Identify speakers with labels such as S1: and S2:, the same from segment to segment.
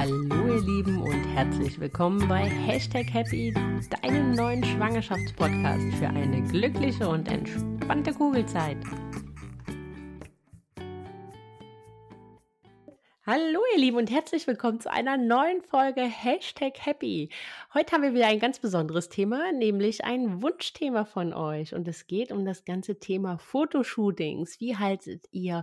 S1: Hallo ihr Lieben und herzlich willkommen bei Hashtag Happy, deinem neuen Schwangerschaftspodcast für eine glückliche und entspannte Kugelzeit. Hallo ihr Lieben und herzlich willkommen zu einer neuen Folge Hashtag Happy. Heute haben wir wieder ein ganz besonderes Thema, nämlich ein Wunschthema von euch. Und es geht um das ganze Thema Fotoshootings. Wie haltet ihr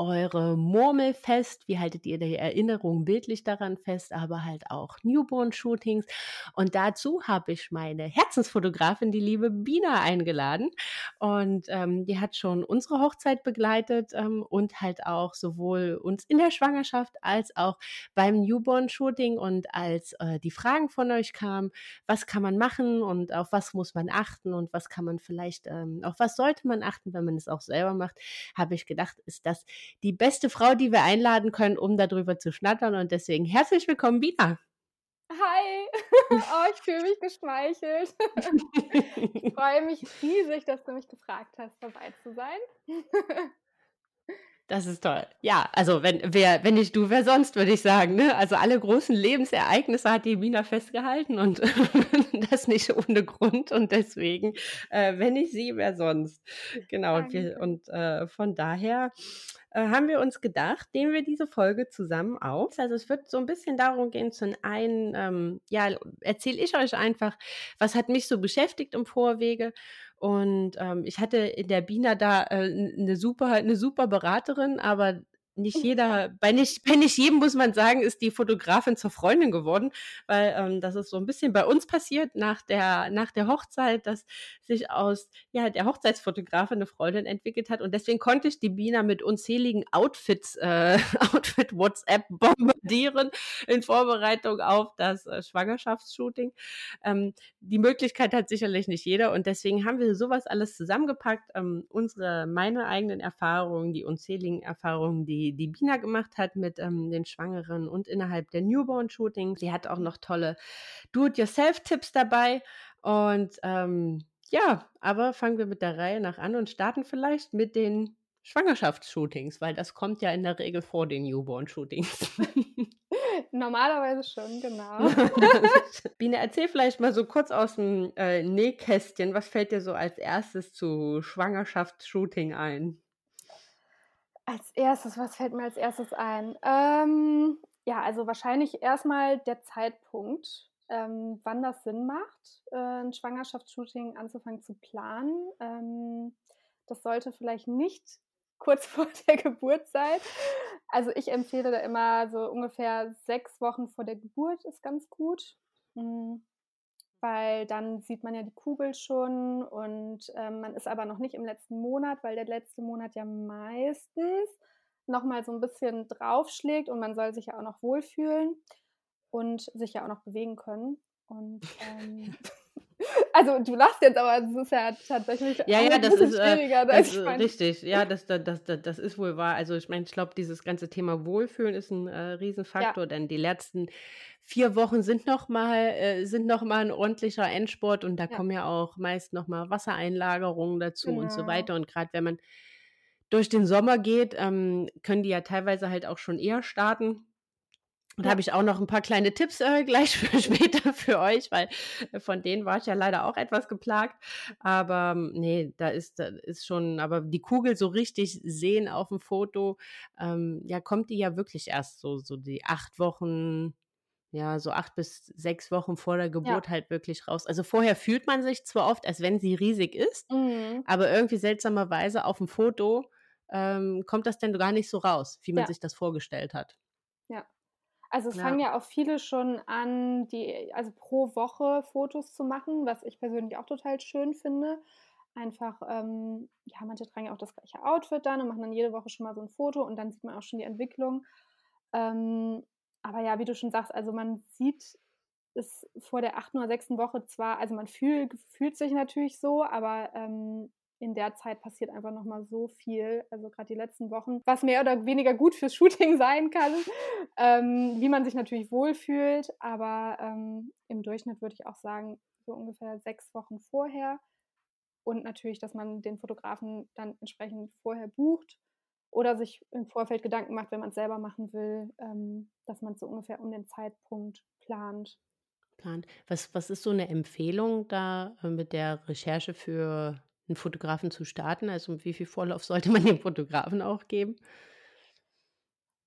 S1: eure Murmel fest? Wie haltet ihr die Erinnerung bildlich daran fest, aber halt auch Newborn-Shootings? Und dazu habe ich meine Herzensfotografin, die liebe Bina, eingeladen. Und ähm, die hat schon unsere Hochzeit begleitet ähm, und halt auch sowohl uns in der Schwangerschaft als auch beim Newborn-Shooting. Und als äh, die Fragen von euch kamen, was kann man machen und auf was muss man achten und was kann man vielleicht, ähm, auf was sollte man achten, wenn man es auch selber macht, habe ich gedacht, ist das die beste Frau, die wir einladen können, um darüber zu schnattern. Und deswegen herzlich willkommen, Bina.
S2: Hi, oh, ich fühle mich geschmeichelt. ich freue mich riesig, dass du mich gefragt hast, dabei zu sein.
S1: Das ist toll. Ja, also wenn wer, wenn nicht du, wer sonst, würde ich sagen. Ne? Also alle großen Lebensereignisse hat die Mina festgehalten und das nicht ohne Grund. Und deswegen, äh, wenn nicht sie, wer sonst. Genau. Und, wir, und äh, von daher äh, haben wir uns gedacht, nehmen wir diese Folge zusammen auf. Also es wird so ein bisschen darum gehen, zum einen, ähm, ja, erzähle ich euch einfach, was hat mich so beschäftigt im Vorwege und ähm, ich hatte in der Bina da äh, eine super, eine super Beraterin, aber nicht hm. jeder, bei nicht, bei nicht jedem muss man sagen, ist die Fotografin zur Freundin geworden, weil ähm, das ist so ein bisschen bei uns passiert nach der, nach der Hochzeit, dass sich aus ja, der Hochzeitsfotografin eine Freundin entwickelt hat und deswegen konnte ich die Bina mit unzähligen Outfits, äh, Outfit-WhatsApp bombardieren in Vorbereitung auf das äh, Schwangerschaftsshooting. Ähm, die Möglichkeit hat sicherlich nicht jeder und deswegen haben wir sowas alles zusammengepackt, ähm, unsere, meine eigenen Erfahrungen, die unzähligen Erfahrungen, die die, Bina gemacht hat mit ähm, den Schwangeren und innerhalb der Newborn-Shootings. Sie hat auch noch tolle Do-it-yourself-Tipps dabei. Und ähm, ja, aber fangen wir mit der Reihe nach an und starten vielleicht mit den Schwangerschaftsshootings, weil das kommt ja in der Regel vor den Newborn-Shootings.
S2: Normalerweise schon, genau.
S1: Biene, erzähl vielleicht mal so kurz aus dem äh, Nähkästchen, was fällt dir so als erstes zu Schwangerschaftsshooting ein?
S2: Als erstes, was fällt mir als erstes ein? Ähm, ja, also wahrscheinlich erstmal der Zeitpunkt, ähm, wann das Sinn macht, äh, ein Schwangerschaftsshooting anzufangen zu planen. Ähm, das sollte vielleicht nicht kurz vor der Geburt sein. Also ich empfehle da immer so ungefähr sechs Wochen vor der Geburt ist ganz gut. Mhm weil dann sieht man ja die Kugel schon und ähm, man ist aber noch nicht im letzten Monat, weil der letzte Monat ja meistens nochmal so ein bisschen draufschlägt und man soll sich ja auch noch wohlfühlen und sich ja auch noch bewegen können. Und ähm, also du lachst jetzt, aber es ist ja tatsächlich
S1: ja, ja, das ist, äh, schwieriger. Äh, das ist richtig, ja, das, das, das, das ist wohl wahr. Also ich meine, ich glaube, dieses ganze Thema Wohlfühlen ist ein äh, Riesenfaktor, ja. denn die letzten vier Wochen sind noch mal, äh, sind noch mal ein ordentlicher Endsport und da ja. kommen ja auch meist noch mal Wassereinlagerungen dazu genau. und so genau. weiter. Und gerade wenn man durch den Sommer geht, ähm, können die ja teilweise halt auch schon eher starten. Und da habe ich auch noch ein paar kleine Tipps äh, gleich für später für euch, weil äh, von denen war ich ja leider auch etwas geplagt. Aber ähm, nee, da ist, da ist schon, aber die Kugel so richtig sehen auf dem Foto, ähm, ja, kommt die ja wirklich erst so, so die acht Wochen, ja, so acht bis sechs Wochen vor der Geburt ja. halt wirklich raus. Also vorher fühlt man sich zwar oft, als wenn sie riesig ist, mhm. aber irgendwie seltsamerweise auf dem Foto ähm, kommt das denn gar nicht so raus, wie man ja. sich das vorgestellt hat.
S2: Ja. Also es ja. fangen ja auch viele schon an, die, also pro Woche Fotos zu machen, was ich persönlich auch total schön finde. Einfach, ähm, ja, manche tragen ja auch das gleiche Outfit dann und machen dann jede Woche schon mal so ein Foto und dann sieht man auch schon die Entwicklung. Ähm, aber ja, wie du schon sagst, also man sieht es vor der achten oder sechsten Woche zwar, also man fühl, fühlt sich natürlich so, aber ähm, in der Zeit passiert einfach nochmal so viel, also gerade die letzten Wochen, was mehr oder weniger gut fürs Shooting sein kann, ähm, wie man sich natürlich wohlfühlt, aber ähm, im Durchschnitt würde ich auch sagen, so ungefähr sechs Wochen vorher und natürlich, dass man den Fotografen dann entsprechend vorher bucht oder sich im Vorfeld Gedanken macht, wenn man es selber machen will, ähm, dass man so ungefähr um den Zeitpunkt plant.
S1: Plant. Was, was ist so eine Empfehlung da äh, mit der Recherche für einen Fotografen zu starten? Also wie viel Vorlauf sollte man dem Fotografen auch geben?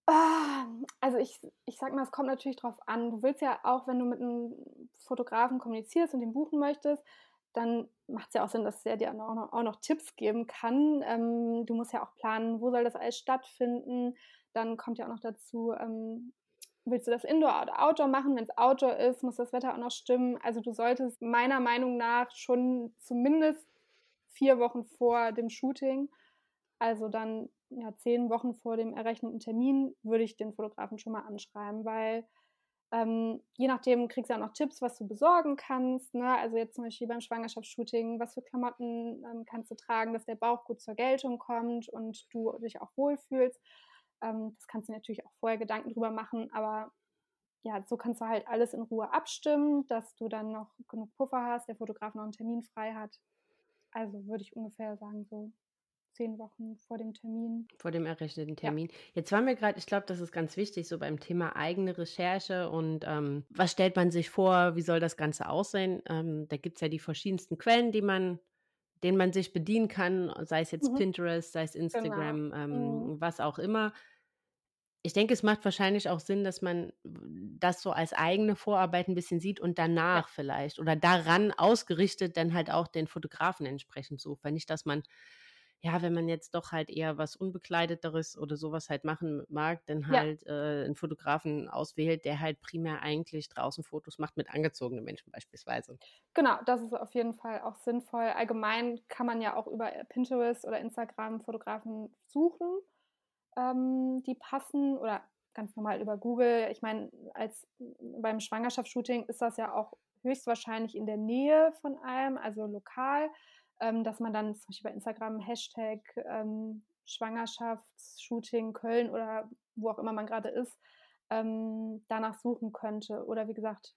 S2: Ah, also ich, ich sag mal, es kommt natürlich drauf an. Du willst ja auch, wenn du mit einem Fotografen kommunizierst und ihn buchen möchtest, dann macht es ja auch Sinn, dass er dir auch noch, auch noch Tipps geben kann. Ähm, du musst ja auch planen, wo soll das alles stattfinden. Dann kommt ja auch noch dazu, ähm, willst du das Indoor oder Outdoor machen? Wenn es Outdoor ist, muss das Wetter auch noch stimmen. Also du solltest meiner Meinung nach schon zumindest vier Wochen vor dem Shooting, also dann ja, zehn Wochen vor dem errechneten Termin, würde ich den Fotografen schon mal anschreiben, weil ähm, je nachdem kriegst du auch noch Tipps, was du besorgen kannst. Ne? Also jetzt zum Beispiel beim Schwangerschaftsshooting, was für Klamotten ähm, kannst du tragen, dass der Bauch gut zur Geltung kommt und du dich auch wohlfühlst. Ähm, das kannst du natürlich auch vorher Gedanken drüber machen, aber ja, so kannst du halt alles in Ruhe abstimmen, dass du dann noch genug Puffer hast, der Fotograf noch einen Termin frei hat. Also würde ich ungefähr sagen, so zehn Wochen vor dem Termin.
S1: Vor dem errechneten Termin. Ja. Jetzt waren wir gerade, ich glaube, das ist ganz wichtig, so beim Thema eigene Recherche und ähm, was stellt man sich vor, wie soll das Ganze aussehen? Ähm, da gibt es ja die verschiedensten Quellen, die man denen man sich bedienen kann, sei es jetzt mhm. Pinterest, sei es genau. Instagram, genau. ähm, mhm. was auch immer. Ich denke, es macht wahrscheinlich auch Sinn, dass man das so als eigene Vorarbeit ein bisschen sieht und danach ja. vielleicht oder daran ausgerichtet dann halt auch den Fotografen entsprechend sucht. Weil nicht, dass man ja, wenn man jetzt doch halt eher was Unbekleideteres oder sowas halt machen mag, dann halt ja. äh, einen Fotografen auswählt, der halt primär eigentlich draußen Fotos macht mit angezogenen Menschen beispielsweise.
S2: Genau, das ist auf jeden Fall auch sinnvoll. Allgemein kann man ja auch über Pinterest oder Instagram Fotografen suchen, ähm, die passen oder ganz normal über Google. Ich meine, als beim Schwangerschaftsshooting ist das ja auch höchstwahrscheinlich in der Nähe von einem, also lokal ähm, dass man dann zum Beispiel bei Instagram Hashtag ähm, Schwangerschaftsshooting Köln oder wo auch immer man gerade ist, ähm, danach suchen könnte. Oder wie gesagt,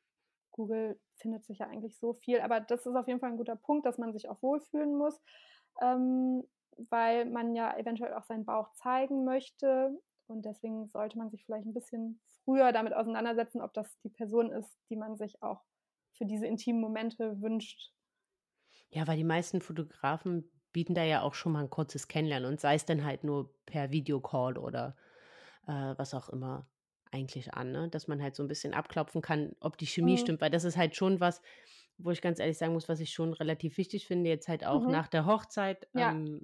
S2: Google findet sich ja eigentlich so viel. Aber das ist auf jeden Fall ein guter Punkt, dass man sich auch wohlfühlen muss, ähm, weil man ja eventuell auch seinen Bauch zeigen möchte. Und deswegen sollte man sich vielleicht ein bisschen früher damit auseinandersetzen, ob das die Person ist, die man sich auch für diese intimen Momente wünscht.
S1: Ja, weil die meisten Fotografen bieten da ja auch schon mal ein kurzes Kennenlernen und sei es dann halt nur per Videocall oder äh, was auch immer eigentlich an, ne? dass man halt so ein bisschen abklopfen kann, ob die Chemie mhm. stimmt, weil das ist halt schon was, wo ich ganz ehrlich sagen muss, was ich schon relativ wichtig finde, jetzt halt auch mhm. nach der Hochzeit. Ja. Ähm,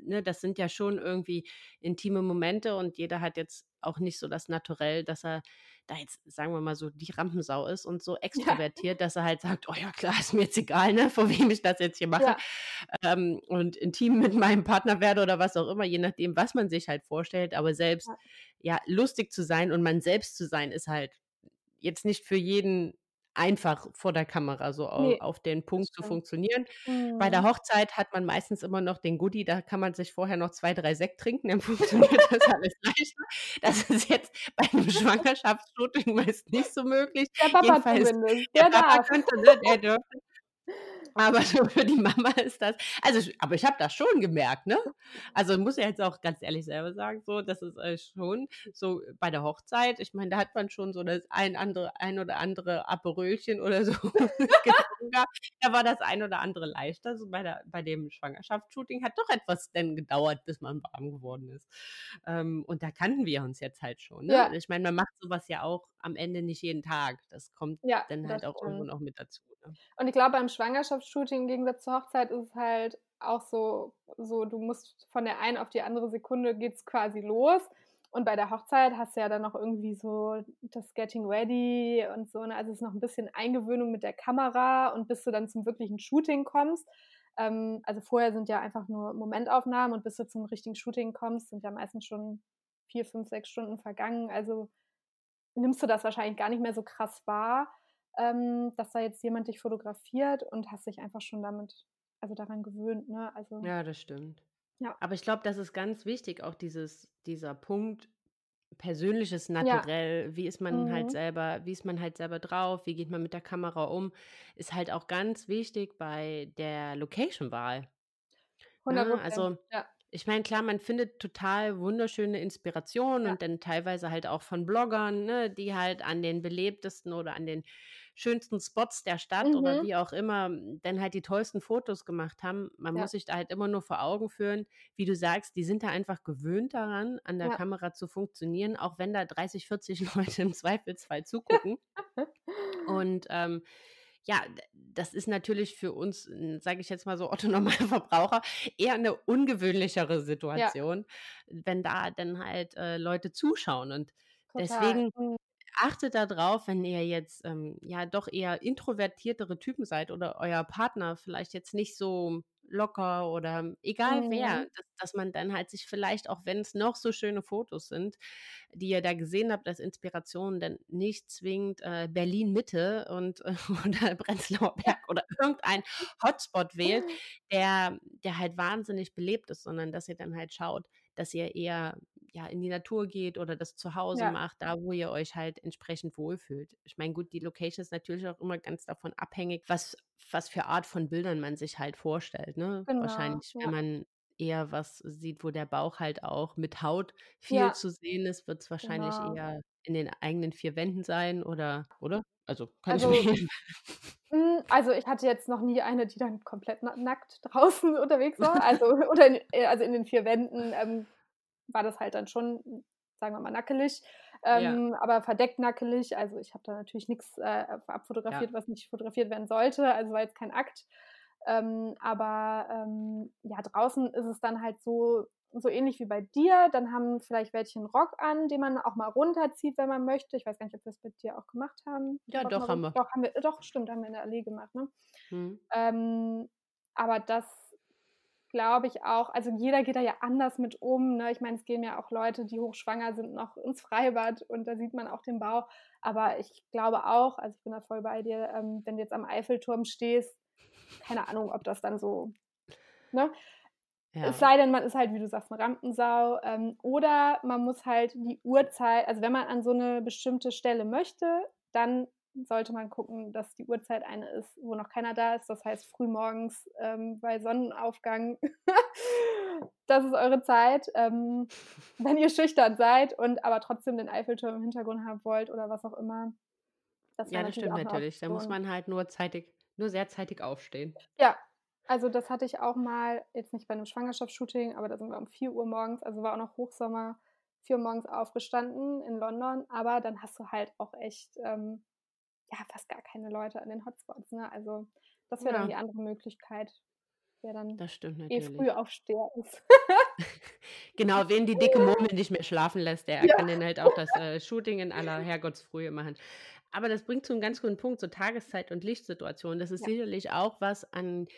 S1: ne, das sind ja schon irgendwie intime Momente und jeder hat jetzt auch nicht so das Naturell, dass er da jetzt, sagen wir mal so, die Rampensau ist und so extrovertiert, ja. dass er halt sagt, oh ja, klar, ist mir jetzt egal, ne, vor wem ich das jetzt hier mache. Ja. Ähm, und intim mit meinem Partner werde oder was auch immer, je nachdem, was man sich halt vorstellt. Aber selbst, ja, ja lustig zu sein und man selbst zu sein, ist halt jetzt nicht für jeden einfach vor der Kamera so ne, auf den Punkt zu funktionieren. Mhm. Bei der mhm. Hochzeit hat man meistens immer noch den Goodie, da kann man sich vorher noch zwei, drei Sekt trinken, dann funktioniert das alles leichter. Das ist jetzt bei einem Schwangerschaftsshooting meist nicht so möglich.
S2: Der Papa Jedenfalls, zumindest. Der, der Papa könnte,
S1: ne, der dürfte. Aber so für die Mama ist das, also, aber ich habe das schon gemerkt, ne? Also muss ich jetzt auch ganz ehrlich selber sagen, so, das ist äh, schon so bei der Hochzeit. Ich meine, da hat man schon so das ein andere, ein oder andere Aperölchen oder so Da war das ein oder andere leichter. So bei der, bei dem Schwangerschaftsshooting hat doch etwas denn gedauert, bis man warm geworden ist. Ähm, und da kannten wir uns jetzt halt schon. Ne? Ja. Ich meine, man macht sowas ja auch am Ende nicht jeden Tag. Das kommt ja, dann halt auch stimmt. irgendwo noch mit dazu. Ne?
S2: Und ich glaube, beim Schwangerschaftsshooting im Gegensatz zur Hochzeit ist es halt auch so, so, du musst von der einen auf die andere Sekunde geht es quasi los. Und bei der Hochzeit hast du ja dann noch irgendwie so das Getting Ready und so. Ne? Also es ist noch ein bisschen Eingewöhnung mit der Kamera und bis du dann zum wirklichen Shooting kommst. Ähm, also vorher sind ja einfach nur Momentaufnahmen und bis du zum richtigen Shooting kommst, sind ja meistens schon vier, fünf, sechs Stunden vergangen. Also nimmst du das wahrscheinlich gar nicht mehr so krass wahr, ähm, dass da jetzt jemand dich fotografiert und hast dich einfach schon damit, also daran gewöhnt. Ne? Also,
S1: ja, das stimmt. Ja. Aber ich glaube, das ist ganz wichtig, auch dieses, dieser Punkt, persönliches Naturell, ja. wie ist man halt mhm. halt selber, wie ist man halt selber drauf, wie geht man mit der Kamera um, ist halt auch ganz wichtig bei der Location-Wahl. Ne? Also ja. ich meine, klar, man findet total wunderschöne Inspirationen
S2: Ja.
S1: und dann teilweise halt auch von Bloggern, ne, die halt an den belebtesten oder an den schönsten Spots der Stadt oder
S2: Mhm.
S1: wie auch immer dann halt die tollsten Fotos gemacht haben. Man
S2: Ja.
S1: muss sich da halt immer nur vor Augen führen, wie du sagst, die sind da einfach gewöhnt daran, an der
S2: Ja.
S1: Kamera zu funktionieren, auch wenn da 30, 40 Leute im Zweifelsfall zugucken. Und ähm, ja, das ist natürlich für uns, sage ich jetzt mal so, Otto Normalverbraucher, eher eine ungewöhnlichere
S2: Ja,
S1: Situation, wenn da dann halt äh, Leute zuschauen. Und
S2: total.
S1: deswegen
S2: Mhm.
S1: Achtet darauf, wenn ihr jetzt ähm, ja doch eher introvertiertere Typen seid oder euer Partner vielleicht jetzt nicht so locker oder egal wer,
S2: Mhm.
S1: dass, dass man dann halt sich vielleicht, auch wenn es noch so schöne Fotos sind, die ihr da gesehen habt als Inspiration, dann nicht zwingend äh, Berlin Mitte und äh, oder Prenzlauer Berg oder irgendein Hotspot wählt, der, der halt wahnsinnig belebt ist, sondern dass ihr dann halt schaut, dass ihr eher ja, in die Natur geht oder das zu Hause
S2: Ja,
S1: macht, da wo ihr euch halt entsprechend wohlfühlt. Ich meine, gut, die Location ist natürlich auch immer ganz davon abhängig, was, was für Art von Bildern man sich halt vorstellt. Ne?
S2: genau.
S1: Wahrscheinlich, wenn
S2: Ja.
S1: man eher was sieht, wo der Bauch halt auch mit Haut viel
S2: Ja,
S1: zu sehen ist, wird es wahrscheinlich
S2: genau.
S1: eher in den eigenen vier Wänden sein oder, oder? Also kann ich
S2: Also,
S1: mir.
S2: hm, also ich hatte jetzt noch nie eine, die dann komplett na nackt draußen unterwegs war. Also, oder in, äh, also in den vier Wänden ähm, war das halt dann schon, sagen wir mal, nackelig.
S1: ja,
S2: Ähm, aber verdeckt nackelig. Also ich habe da natürlich nichts äh,
S1: ja,
S2: abfotografiert, was nicht fotografiert werden sollte. Also war jetzt kein Akt. Ähm, aber ähm, ja, draußen ist es dann halt so, so ähnlich wie bei dir. Dann haben vielleicht welche einen Rock an, den man auch mal runterzieht, wenn man möchte. Ich weiß gar nicht, ob wir das bei dir auch gemacht haben.
S1: Ja,
S2: mal
S1: doch, haben wir.
S2: Doch, haben wir, doch, stimmt, haben wir in der Allee gemacht, ne?
S1: Hm.
S2: Ähm, aber das glaube ich auch, also jeder geht da ja anders mit um. Ne? Ich meine, es gehen ja auch Leute, die hochschwanger sind, noch ins Freibad und da sieht man auch den Bau. Aber ich glaube auch, also ich bin da voll bei dir, ähm, wenn du jetzt am Eiffelturm stehst, keine Ahnung, ob das dann so, ne? Es
S1: Ja,
S2: sei denn, man ist halt, wie du sagst, eine Rampensau. Ähm, oder man muss halt die Uhrzeit, also wenn man an so eine bestimmte Stelle möchte, dann sollte man gucken, dass die Uhrzeit eine ist, wo noch keiner da ist. Das heißt frühmorgens ähm, bei Sonnenaufgang. das ist eure Zeit. Ähm, wenn ihr schüchtern seid und aber trotzdem den Eiffelturm im Hintergrund haben wollt oder was auch immer. Das
S1: ja, das stimmt natürlich. Da muss man halt nur zeitig, nur sehr zeitig aufstehen.
S2: Ja, also das hatte ich auch mal, jetzt nicht bei einem Schwangerschaftsshooting, aber da sind wir um 4 Uhr morgens, also war auch noch Hochsommer, 4 Uhr morgens aufgestanden in London, aber dann hast du halt auch echt, ähm, ja, fast gar keine Leute an den Hotspots, ne? Also das wäre dann die
S1: Ja,
S2: andere Möglichkeit, wer dann
S1: das stimmt
S2: eh
S1: natürlich.
S2: Frühaufsteher ist.
S1: Genau, wen die dicke Murmel nicht mehr schlafen lässt, der
S2: Ja.
S1: kann dann halt auch das äh, Shooting in aller Herrgottsfrühe machen. Aber das bringt zu einem ganz guten Punkt, so Tageszeit und Lichtsituation. Das ist
S2: Ja,
S1: sicherlich auch was an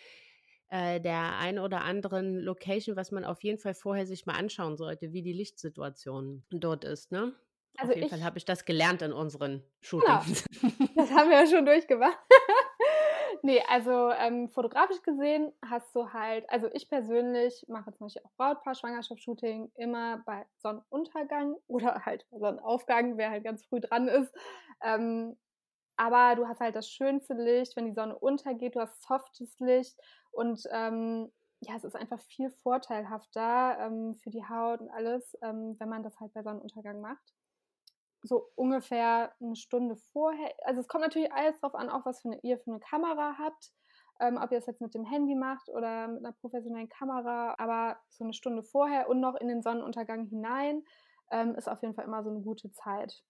S1: äh, der einen oder anderen Location, was man auf jeden Fall vorher sich mal anschauen sollte, wie die Lichtsituation dort ist. Ne?
S2: Also
S1: Auf jeden Fall
S2: ich,
S1: habe ich das gelernt in unseren
S2: genau,
S1: Shootings.
S2: das haben wir ja schon durchgemacht. Nee, also ähm, fotografisch gesehen hast du halt, also ich persönlich mache zum Beispiel auch Brautpaar, Schwangerschaftsshooting immer bei Sonnenuntergang oder halt bei Sonnenaufgang, wer halt ganz früh dran ist. Ähm, aber du hast halt das schönste Licht, wenn die Sonne untergeht, du hast softes Licht und ähm, ja, es ist einfach viel vorteilhafter ähm, für die Haut und alles, ähm, wenn man das halt bei Sonnenuntergang macht so ungefähr eine Stunde vorher. Also es kommt natürlich alles drauf an, auch was für eine, ihr für eine Kamera habt. Ähm, ob ihr es jetzt mit dem Handy macht oder mit einer professionellen Kamera, aber so eine Stunde vorher und noch in den Sonnenuntergang hinein ähm, ist auf jeden Fall immer so eine gute Zeit,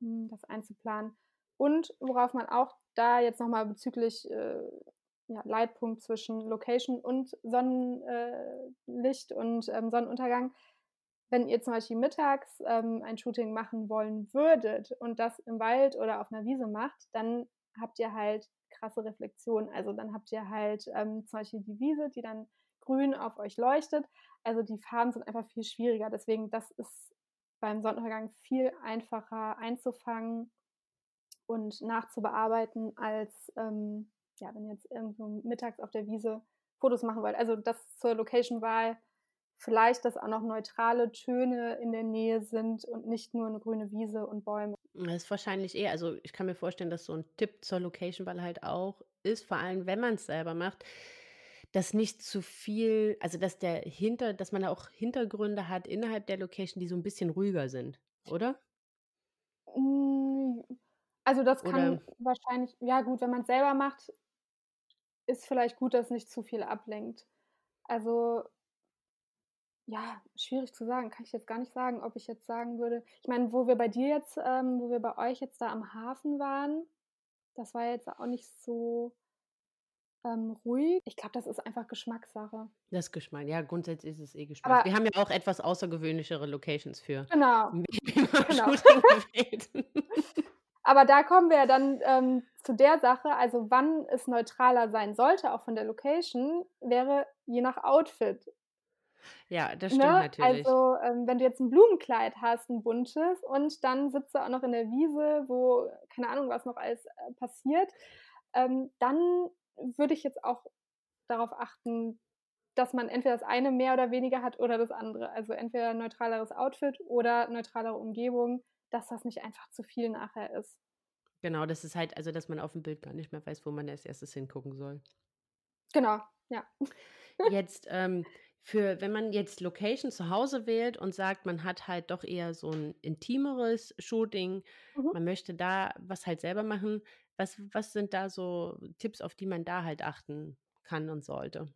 S2: hm, das einzuplanen. Und worauf man auch da jetzt nochmal bezüglich äh, ja, Leitpunkt zwischen Location und Sonnenlicht äh, und ähm, Sonnenuntergang wenn ihr zum Beispiel mittags ähm, ein Shooting machen wollen würdet und das im Wald oder auf einer Wiese macht, dann habt ihr halt krasse Reflexion. Also dann habt ihr halt ähm, zum Beispiel die Wiese, die dann grün auf euch leuchtet. Also die Farben sind einfach viel schwieriger. Deswegen, das ist beim Sonnenuntergang viel einfacher einzufangen und nachzubearbeiten, als ähm, ja, wenn ihr jetzt irgendwo mittags auf der Wiese Fotos machen wollt. Also das zur Location-Wahl vielleicht, dass auch noch neutrale Töne in der Nähe sind und nicht nur eine grüne Wiese und Bäume.
S1: Das ist wahrscheinlich eher, also ich kann mir vorstellen, dass so ein Tipp zur Location-Wahl halt auch ist, vor allem wenn man es selber macht, dass nicht zu viel, also dass der hinter, dass man auch Hintergründe hat innerhalb der Location, die so ein bisschen ruhiger sind, oder?
S2: Hm, also das kann
S1: Oder
S2: wahrscheinlich, ja gut, wenn man es selber macht, ist vielleicht gut, dass nicht zu viel ablenkt. Also ja, schwierig zu sagen, kann ich jetzt gar nicht sagen, ob ich jetzt sagen würde. Ich meine, wo wir bei dir jetzt, ähm, wo wir bei euch jetzt da am Hafen waren, das war jetzt auch nicht so ähm, ruhig. Ich glaube, das ist einfach Geschmackssache.
S1: das Geschmack, ja, grundsätzlich ist es eh Geschmack.
S2: Aber
S1: Wir haben ja auch etwas außergewöhnlichere Locations für
S2: genau, genau. Aber da kommen wir ja dann ähm, zu der Sache, also wann es neutraler sein sollte, auch von der Location, wäre je nach Outfit.
S1: Ja, das stimmt
S2: Ne?
S1: natürlich.
S2: Also, ähm, wenn du jetzt ein Blumenkleid hast, ein buntes, und dann sitzt du auch noch in der Wiese, wo keine Ahnung, was noch alles, äh, passiert, ähm, dann würde ich jetzt auch darauf achten, dass man entweder das eine mehr oder weniger hat oder das andere. Also, entweder 'n neutraleres Outfit oder neutralere Umgebung, dass das nicht einfach zu viel nachher ist.
S1: Genau, das ist halt, also dass man auf dem Bild gar nicht mehr weiß, wo man als erstes hingucken soll.
S2: Genau, ja.
S1: Jetzt, ähm, für wenn man jetzt Location zu Hause wählt und sagt, man hat halt doch eher so ein intimeres Shooting,
S2: Mhm.
S1: man möchte da was halt selber machen. Was was sind da so Tipps, auf die man da halt achten kann und sollte?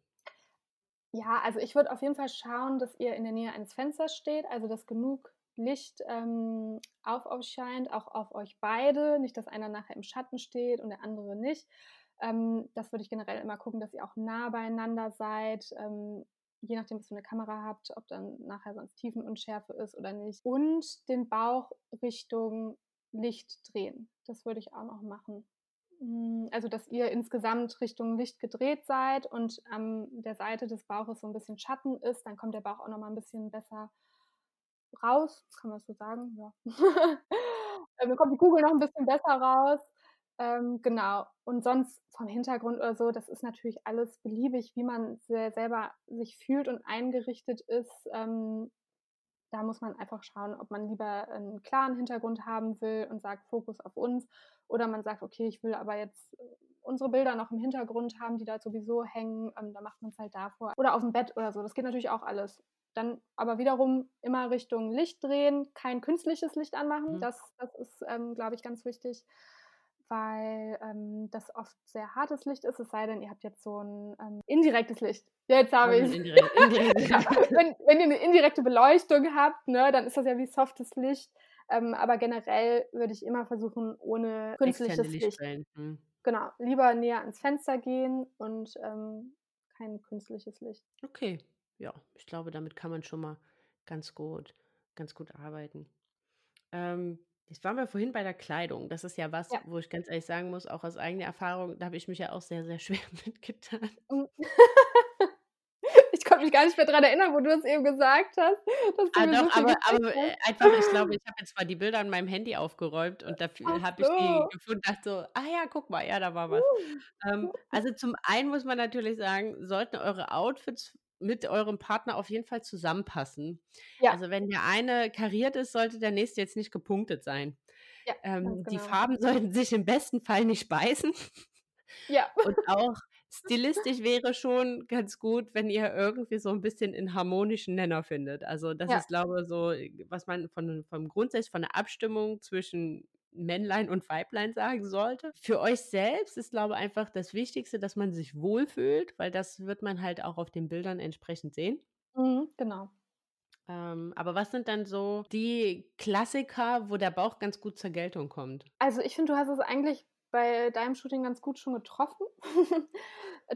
S2: Ja, also ich würde auf jeden Fall schauen, dass ihr in der Nähe eines Fensters steht, also dass genug Licht ähm, auf euch scheint, auch auf euch beide. Nicht, dass einer nachher im Schatten steht und der andere nicht. Ähm, das würde ich generell immer gucken, dass ihr auch nah beieinander seid. Ähm, je nachdem, was für eine Kamera habt, ob dann nachher sonst Tiefenunschärfe ist oder nicht. Und den Bauch Richtung Licht drehen. Das würde ich auch noch machen. Mm, Also, dass ihr insgesamt Richtung Licht gedreht seid und an der Seite des Bauches so ein bisschen Schatten ist, dann kommt der Bauch auch noch mal ein bisschen besser raus. Kann man das so sagen? Ja. Dann kommt die Kugel noch ein bisschen besser raus. Ähm, genau. Und sonst vom Hintergrund oder so, das ist natürlich alles beliebig, wie man se selber sich fühlt und eingerichtet ist. Ähm, da muss man einfach schauen, ob man lieber einen klaren Hintergrund haben will und sagt Fokus auf uns oder man sagt, okay, ich will aber jetzt äh, unsere Bilder noch im Hintergrund haben, die da sowieso hängen, ähm, da macht man es halt davor. Oder auf dem Bett oder so, das geht natürlich auch alles. Dann aber wiederum immer Richtung Licht drehen, kein künstliches Licht anmachen,
S1: Mhm.
S2: das, das ist, ähm, glaube ich, ganz wichtig, weil ähm, das oft sehr hartes Licht ist, es sei denn, ihr habt jetzt so ein ähm, indirektes Licht. Jetzt habe ich
S1: indirekt, indirekt.
S2: ja, wenn, wenn ihr eine indirekte Beleuchtung habt, ne, dann ist das ja wie softes Licht. Ähm, aber generell würde ich immer versuchen, ohne künstliches Licht.
S1: Hm.
S2: Genau, lieber näher ans Fenster gehen und ähm, kein künstliches Licht.
S1: Okay, ja, ich glaube, damit kann man schon mal ganz gut, ganz gut arbeiten. Ähm, jetzt waren wir vorhin bei der Kleidung. Das ist ja was,
S2: Ja.
S1: wo ich ganz ehrlich sagen muss, auch aus eigener Erfahrung, da habe ich mich ja auch sehr, sehr schwer mitgetan.
S2: Mm. ich konnte mich gar nicht mehr daran erinnern, wo du es eben gesagt hast,
S1: Ah, doch, aber, aber äh, einfach, ich glaube, ich habe jetzt mal die Bilder an meinem Handy aufgeräumt und dafür habe ich die gefunden, dachte so, ah ja, guck mal, ja, da war was. Ähm, also zum einen muss man natürlich sagen, sollten eure Outfits mit eurem Partner auf jeden Fall zusammenpassen.
S2: Ja,
S1: Also wenn der eine kariert ist, sollte der nächste jetzt nicht gepunktet sein.
S2: ja,
S1: Ähm, die
S2: genau.
S1: Farben sollten sich im besten Fall nicht beißen.
S2: Ja,
S1: Und auch stilistisch wäre schon ganz gut, wenn ihr irgendwie so ein bisschen 'n harmonischen Nenner findet. Also, das
S2: ja.
S1: ist, glaube so, äh, was man von vom Grundsatz von der Abstimmung zwischen Männlein und Weiblein sagen sollte. Für euch selbst ist, glaube einfach das Wichtigste, dass man sich wohlfühlt, weil das wird man halt auch auf den Bildern entsprechend sehen.
S2: Mhm, genau.
S1: Ähm, aber was sind dann so die Klassiker, wo der Bauch ganz gut zur Geltung kommt?
S2: Also, ich finde, du hast es eigentlich bei deinem Shooting ganz gut schon getroffen.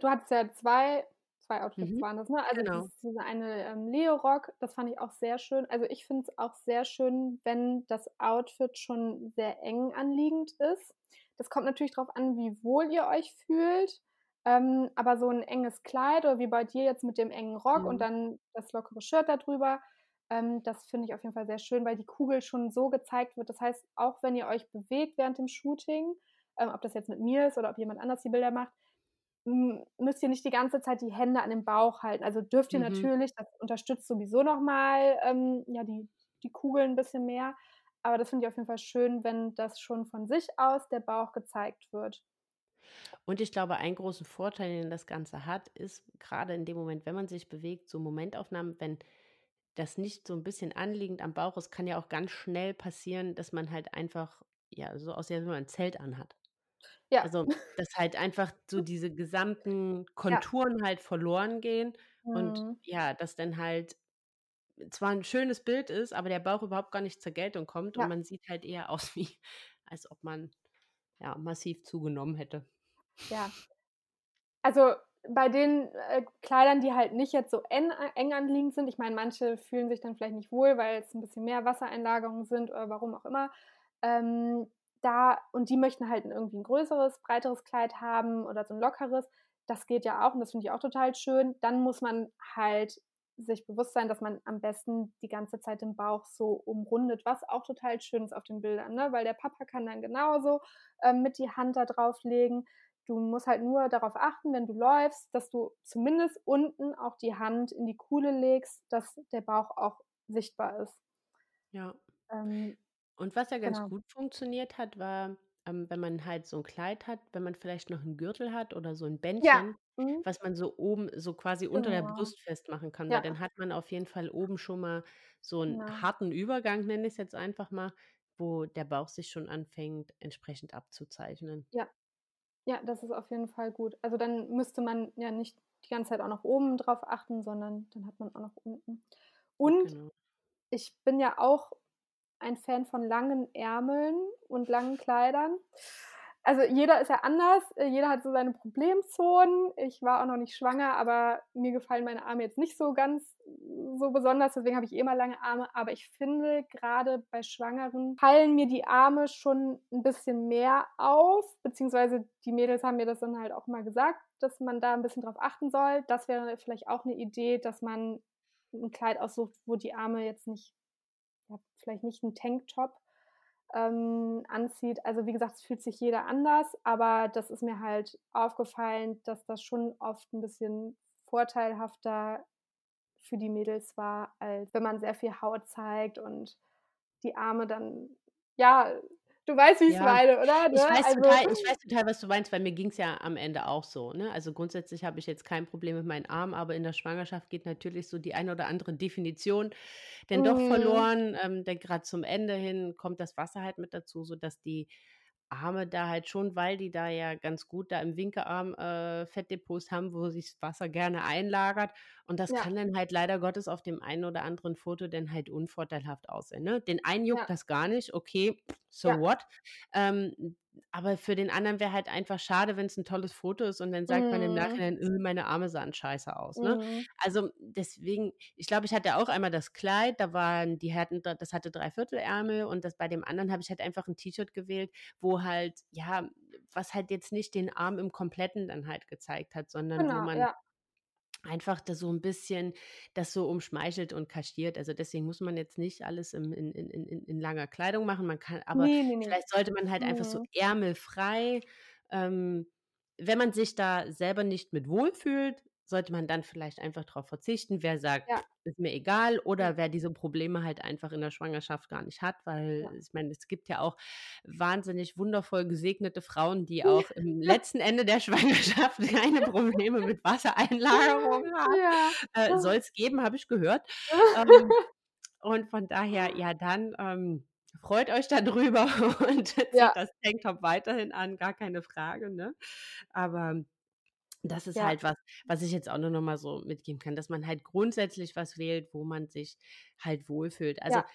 S2: Du hattest ja 2 2 Outfits
S1: Mhm,
S2: waren das, ne? Also,
S1: genau.
S2: dieser eine, ähm, Leo-Rock, das fand ich auch sehr schön. Also, ich finde es auch sehr schön, wenn das Outfit schon sehr eng anliegend ist. Das kommt natürlich drauf an, wie wohl ihr euch fühlt, ähm, aber so 'n enges Kleid oder wie bei dir jetzt mit dem engen Rock und
S1: Mhm.
S2: dann das lockere Shirt da drüber, ähm, das finde ich auf jeden Fall sehr schön, weil die Kugel schon so gezeigt wird. Das heißt, auch wenn ihr euch bewegt während dem Shooting, ähm, ob das jetzt mit mir ist oder ob jemand anders die Bilder macht, müsst ihr nicht die ganze Zeit die Hände an den Bauch halten. Also, dürft ihr
S1: Mhm.
S2: natürlich, das unterstützt sowieso noch mal, ähm, ja, die die Kugel 'n bisschen mehr, aber das finde ich auf jeden Fall schön, wenn das schon von sich aus der Bauch gezeigt wird.
S1: Und ich glaube, ein großen Vorteil, den das Ganze hat, ist gerade in dem Moment, wenn man sich bewegt, so Momentaufnahmen, wenn das nicht so ein bisschen anliegend am Bauch ist, kann ja auch ganz schnell passieren, dass man halt einfach, ja, so aussieht, als wenn man 'n Zelt anhat.
S2: Ja.
S1: Also, dass halt einfach so diese gesamten
S2: Ja.
S1: Konturen halt verloren gehen und
S2: Mhm.
S1: ja, dass dann halt zwar ein schönes Bild ist, aber der Bauch überhaupt gar nicht zur Geltung kommt und
S2: Ja.
S1: man sieht halt eher aus wie als ob man, ja, massiv zugenommen hätte.
S2: Ja. Also, bei den, äh, Kleidern, die halt nicht jetzt so en eng anliegend sind ich meine, manche fühlen sich dann vielleicht nicht wohl, weil es 'n bisschen mehr Wassereinlagerungen sind oder warum auch immer. Ähm, da und die möchten halt irgendwie 'n größeres, breiteres Kleid haben oder so 'n lockeres. Das geht ja auch und das finde ich auch total schön. Dann muss man halt sich bewusst sein, dass man am besten die ganze Zeit den Bauch so umrundet, was auch total schön ist auf den Bildern, ne? Weil der Papa kann dann genauso, ähm, mit die Hand da drauf legen. Du musst halt nur darauf achten, wenn du läufst, dass du zumindest unten auch die Hand in die Kuhle legst, dass der Bauch auch sichtbar ist.
S1: Ja.
S2: Ähm,
S1: Und was ja ganz
S2: genau.
S1: gut funktioniert hat, war, ähm, wenn man halt so 'n Kleid hat, wenn man vielleicht noch 'n Gürtel hat oder so 'n
S2: Ja.
S1: Bändchen,
S2: Mhm.
S1: was man so oben so quasi unter der
S2: Genau.
S1: Brust festmachen kann, weil
S2: Ja,
S1: dann hat man auf jeden Fall oben schon mal so 'n
S2: genau.
S1: harten Übergang, nenne ich's jetzt einfach mal, wo der Bauch sich schon anfängt, entsprechend abzuzeichnen.
S2: Ja. Ja, das ist auf jeden Fall gut. Also, dann müsste man ja nicht die ganze Zeit auch noch oben drauf achten, sondern dann hat man auch noch unten. Und
S1: Genau.
S2: ich bin ja auch ein Fan von langen Ärmeln und langen Kleidern. Also, jeder ist ja anders, äh, jeder hat so seine Problemzonen. Ich war auch noch nicht schwanger, aber mir gefallen meine Arme jetzt nicht so ganz so besonders, deswegen habe ich eh immer lange Arme. Aber ich finde, grade bei Schwangeren fallen mir die Arme schon 'n bisschen mehr auf, beziehungsweise die Mädels haben mir das dann halt auch mal gesagt, dass man da 'n bisschen drauf achten soll. Das wäre vielleicht auch 'ne Idee, dass man 'n Kleid aussucht, wo die Arme jetzt nicht ja, vielleicht nicht 'n Tanktop, ähm, anzieht. Also, wie gesagt, es fühlt sich jeder anders, aber das ist mir halt aufgefallen, dass das schon oft 'n bisschen vorteilhafter für die Mädels war, als wenn man sehr viel Haut zeigt und die Arme dann ja, du weißt, wie ich's
S1: Ja.
S2: meine, oder,
S1: Ich
S2: ne?
S1: weiß
S2: Also
S1: total ich weiß total, was du meinst, weil mir ging's ja am Ende auch so, ne? Also, grundsätzlich habe ich jetzt kein Problem mit meinen Armen, aber in der Schwangerschaft geht natürlich so die eine oder andere Definition denn doch
S2: mhm,
S1: verloren. Ähm, denn grad zum Ende hin kommt das Wasser halt mit dazu, sodass die Arme da halt schon, weil die da ja ganz gut da im Winkearm, äh, Fettdepots haben, wo sich das Wasser gerne einlagert. Und das
S2: ja,
S1: kann dann halt leider Gottes auf dem einen oder anderen Foto dann halt unvorteilhaft aussehen, ne? Den einen juckt
S2: ja,
S1: das gar nicht, okay, so
S2: ja,
S1: what? Ähm, aber für den anderen wäre halt einfach schade, wenn's 'n tolles Foto ist und dann sagt man im
S2: mhm,
S1: Nachhinein: „Äh, meine Arme sahen scheiße aus“, ne?
S2: mhm,
S1: Also, deswegen ich glaube, ich hatte auch einmal das Kleid, da waren die hatten da das hatte Dreiviertelärmel und das bei dem anderen habe ich halt einfach 'n T-Shirt gewählt, wo halt ja, was halt jetzt nicht den Arm im Kompletten dann halt gezeigt hat, sondern wo
S2: genau,
S1: man
S2: ja.
S1: Einfach da so 'n bisschen das so umschmeichelt und kaschiert. Also, deswegen muss man jetzt nicht alles im in in in in langer Kleidung machen. Man kann aber
S2: Ne, ne, ne.
S1: vielleicht sollte man halt einfach so
S2: Mhm,
S1: ärmelfrei ähm, wenn man sich da selber nicht mit wohlfühlt, sollte man dann vielleicht einfach drauf verzichten. Wer sagt:
S2: ja,
S1: „Ist mir egal“,
S2: ja,
S1: oder wer diese Probleme halt einfach in der Schwangerschaft gar nicht hat, weil
S2: ja.
S1: ich meine, es gibt ja auch wahnsinnig wundervoll gesegnete Frauen, die auch im letzten Ende der Schwangerschaft keine Probleme mit Wassereinlagerung haben.
S2: Ja.
S1: Äh, soll's geben, habe ich gehört. Ähm, und von daher, ja, dann, ähm, freut euch da drüber und zieht
S2: Ja,
S1: das Tanktop weiterhin an, gar keine Frage, ne? Aber das ist
S2: ja,
S1: halt was, was ich jetzt auch nur noch mal so mitgeben kann, dass man halt grundsätzlich was wählt, wo man sich halt wohlfühlt. Also,
S2: ja,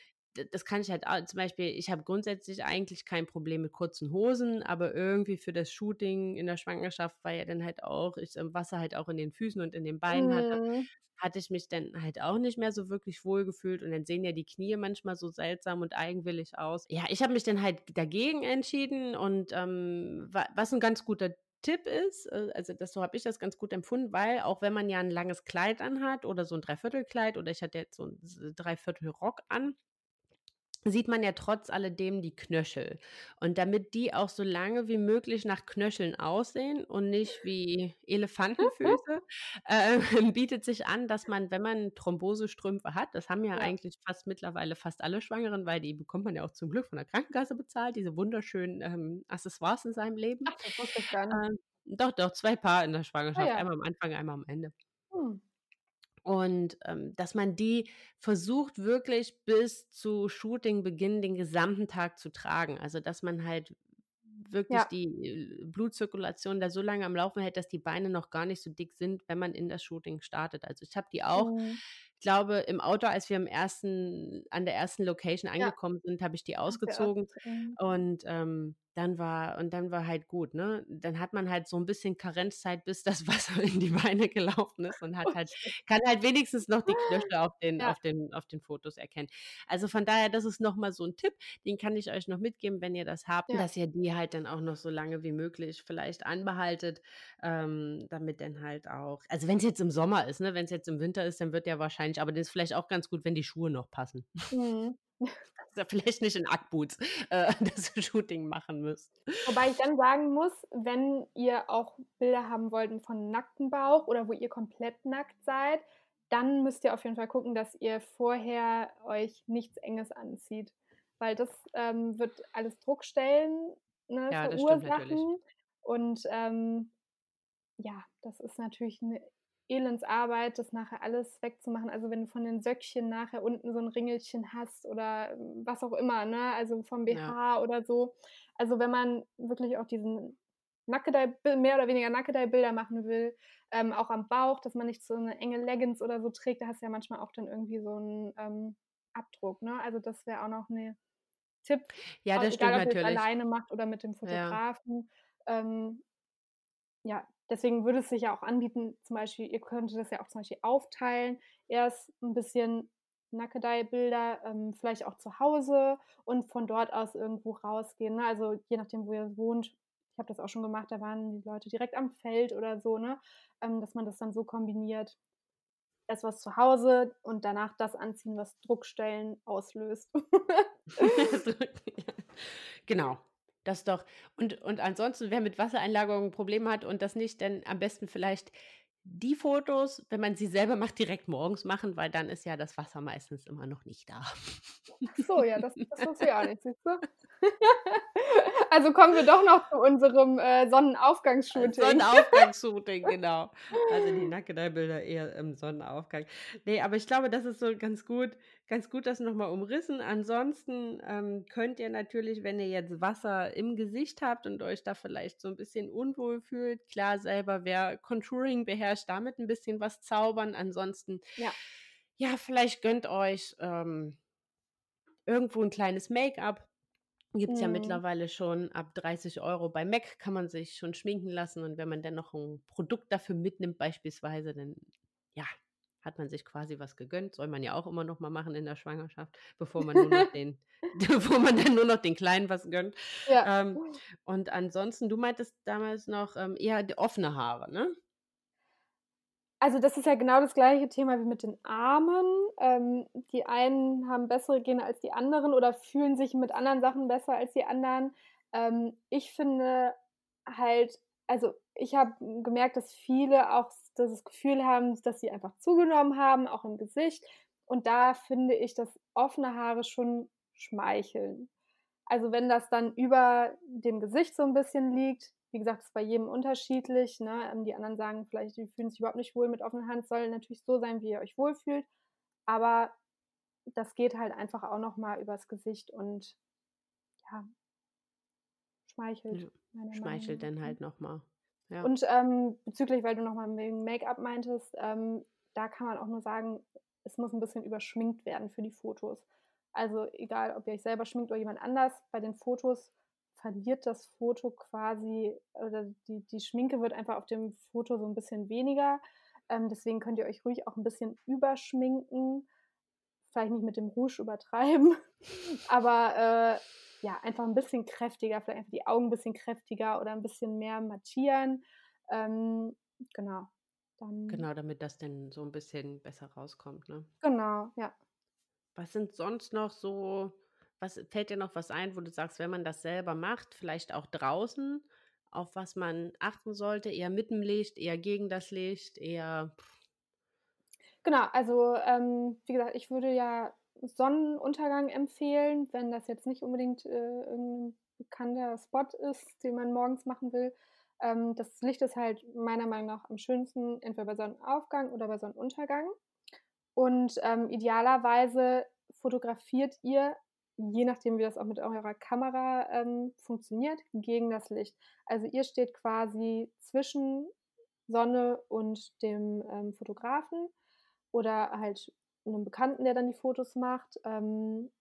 S1: das kann ich halt au zum Beispiel, ich habe grundsätzlich eigentlich kein Problem mit kurzen Hosen, aber irgendwie für das Shooting in der Schwangerschaft, weil ja dann halt auch ich, ähm, Wasser halt auch in den Füßen und in den Beinen hatte,
S2: mhm,
S1: hatte ich mich dann halt auch nicht mehr so wirklich wohlgefühlt und dann sehen ja die Knie manchmal so seltsam und eigenwillig aus. Ja, ich habe mich dann halt dagegen entschieden und, ähm, wa was ein ganz guter Tipp ist, äh, also das so habe ich das ganz gut empfunden, weil auch wenn man ja ein langes Kleid anhat oder so ein Dreiviertelkleid oder ich hatte jetzt so 'n s Dreiviertelrock an sieht man ja trotz alledem die Knöchel. Und damit die auch so lange wie möglich nach Knöcheln aussehen und nicht wie Elefantenfüße, äh, bietet sich an, dass man, wenn man Thrombosestrümpfe hat, das haben ja, ja, eigentlich fast mittlerweile fast alle Schwangeren, weil die bekommt man ja auch zum Glück von der Krankenkasse bezahlt, diese wunderschönen ähm, Accessoires in seinem Leben.
S2: Ach, das wusste ich gar nicht.
S1: Ähm, doch, doch, zwei Paar in der Schwangerschaft, ah, ja. einmal am Anfang, einmal am Ende. Hm. Und ähm, dass man die versucht wirklich bis zu Shootingbeginn den gesamten Tag zu tragen. Also dass man halt wirklich ja. die äh, Blutzirkulation da so lange am Laufen hält, dass die Beine noch gar nicht so dick sind, wenn man in das Shooting startet. Also ich habe die auch, mhm. Ich glaube, im Auto, als wir am ersten, an der ersten Location angekommen ja. sind, habe ich die ausgezogen. Mhm. Und ähm, dann war, und dann war halt gut, ne? Dann hat man halt so ein bisschen Karenzzeit, bis das Wasser in die Beine gelaufen ist und hat halt, kann halt wenigstens noch die Knöchel auf den, ja. auf den, auf den Fotos erkennen. Also von daher, das ist nochmal so ein Tipp, den kann ich euch noch mitgeben, wenn ihr das habt, ja. dass ihr die halt dann auch noch so lange wie möglich vielleicht anbehaltet, ähm, damit dann halt auch, also wenn es jetzt im Sommer ist, ne? Wenn es jetzt im Winter ist, dann wird ja wahrscheinlich, aber das ist vielleicht auch ganz gut, wenn die Schuhe noch passen. Mhm ja vielleicht nicht in Ackboots äh, das Shooting machen müsst.
S2: Wobei ich dann sagen muss, wenn ihr auch Bilder haben wollt von nacktem Bauch oder wo ihr komplett nackt seid, dann müsst ihr auf jeden Fall gucken, dass ihr vorher euch nichts Enges anzieht. Weil das ähm, wird alles Druckstellen ne, ja, verursachen. Und ähm, ja, das ist natürlich eine Elendsarbeit, das nachher alles wegzumachen. Also wenn du von den Söckchen nachher unten so ein Ringelchen hast oder was auch immer, ne? Also vom BH ja. oder so. Also wenn man wirklich auch diesen Nackedei, mehr oder weniger Nackedei-Bilder machen will, ähm, auch am Bauch, dass man nicht so eine enge Leggings oder so trägt, da hast du ja manchmal auch dann irgendwie so einen ähm, Abdruck, ne? Also das wäre auch noch ein Tipp.
S1: Ja, das egal, stimmt ob natürlich.
S2: alleine macht oder mit dem Fotografen. Ja. Ähm, ja, deswegen würde es sich ja auch anbieten, zum Beispiel, ihr könntet das ja auch zum Beispiel aufteilen, erst ein bisschen Nackedei-Bilder, ähm, vielleicht auch zu Hause und von dort aus irgendwo rausgehen. Ne? Also je nachdem, wo ihr wohnt. Ich habe das auch schon gemacht, da waren die Leute direkt am Feld oder so, ne? Ähm, dass man das dann so kombiniert. Erst was zu Hause und danach das anziehen, was Druckstellen auslöst.
S1: genau. Das doch. Und, und ansonsten, wer mit Wassereinlagerungen Probleme hat und das nicht, dann am besten vielleicht die Fotos, wenn man sie selber macht, direkt morgens machen, weil dann ist ja das Wasser meistens immer noch nicht da.
S2: Ach so, ja, das, das ich auch nicht, siehst du? Also kommen wir doch noch zu unserem äh, Sonnenaufgangsshooting.
S1: Sonnenaufgangsshooting, genau. Also die Nackedei-Bilder eher im Sonnenaufgang. Nee, aber ich glaube, das ist so ganz gut, ganz gut das nochmal umrissen. Ansonsten ähm, könnt ihr natürlich, wenn ihr jetzt Wasser im Gesicht habt und euch da vielleicht so ein bisschen unwohl fühlt, klar selber, wer Contouring beherrscht, damit ein bisschen was zaubern. Ansonsten, ja, ja vielleicht gönnt euch ähm, irgendwo ein kleines Make-up Gibt es ja mhm. mittlerweile schon ab 30 Euro. Bei Mac kann man sich schon schminken lassen und wenn man dann noch ein Produkt dafür mitnimmt, beispielsweise, dann ja, hat man sich quasi was gegönnt. Soll man ja auch immer noch mal machen in der Schwangerschaft, bevor man nur noch den, bevor man dann nur noch den Kleinen was gönnt. Ja. Ähm, und ansonsten, du meintest damals noch ähm, eher offene Haare, ne?
S2: Also das ist ja genau das gleiche Thema wie mit den Armen. Ähm, die einen haben bessere Gene als die anderen oder fühlen sich mit anderen Sachen besser als die anderen. Ähm, ich finde halt, also ich habe gemerkt, dass viele auch das Gefühl haben, dass sie einfach zugenommen haben, auch im Gesicht. Und da finde ich, dass offene Haare schon schmeicheln. Also wenn das dann über dem Gesicht so ein bisschen liegt, wie gesagt, ist bei jedem unterschiedlich. Ne? Ähm, die anderen sagen vielleicht, die fühlen sich überhaupt nicht wohl mit offener Hand. Soll natürlich so sein, wie ihr euch wohlfühlt. Aber das geht halt einfach auch nochmal übers Gesicht und ja, schmeichelt.
S1: Ja, schmeichelt dann halt nochmal. Ja.
S2: Und ähm, bezüglich, weil du nochmal wegen Make-up meintest, ähm, da kann man auch nur sagen, es muss ein bisschen überschminkt werden für die Fotos. Also egal, ob ihr euch selber schminkt oder jemand anders, bei den Fotos verliert das Foto quasi, oder die, die Schminke wird einfach auf dem Foto so ein bisschen weniger. Ähm, deswegen könnt ihr euch ruhig auch ein bisschen überschminken. Vielleicht nicht mit dem Rouge übertreiben, aber äh, ja, einfach ein bisschen kräftiger, vielleicht einfach die Augen ein bisschen kräftiger oder ein bisschen mehr mattieren. Ähm, genau.
S1: Dann, genau, damit das dann so ein bisschen besser rauskommt, ne?
S2: Genau, ja.
S1: Was sind sonst noch so Was fällt dir noch was ein, wo du sagst, wenn man das selber macht, vielleicht auch draußen, auf was man achten sollte? Eher mit dem Licht, eher gegen das Licht, eher.
S2: Genau, also ähm, wie gesagt, ich würde ja Sonnenuntergang empfehlen, wenn das jetzt nicht unbedingt äh, irgendein bekannter Spot ist, den man morgens machen will. Ähm, das Licht ist halt meiner Meinung nach am schönsten, entweder bei Sonnenaufgang oder bei Sonnenuntergang. Und ähm, idealerweise fotografiert ihr, je nachdem, wie das auch mit eurer Kamera ähm, funktioniert, gegen das Licht. Also ihr steht quasi zwischen Sonne und dem ähm, Fotografen oder halt einem Bekannten, der dann die Fotos macht. Ähm,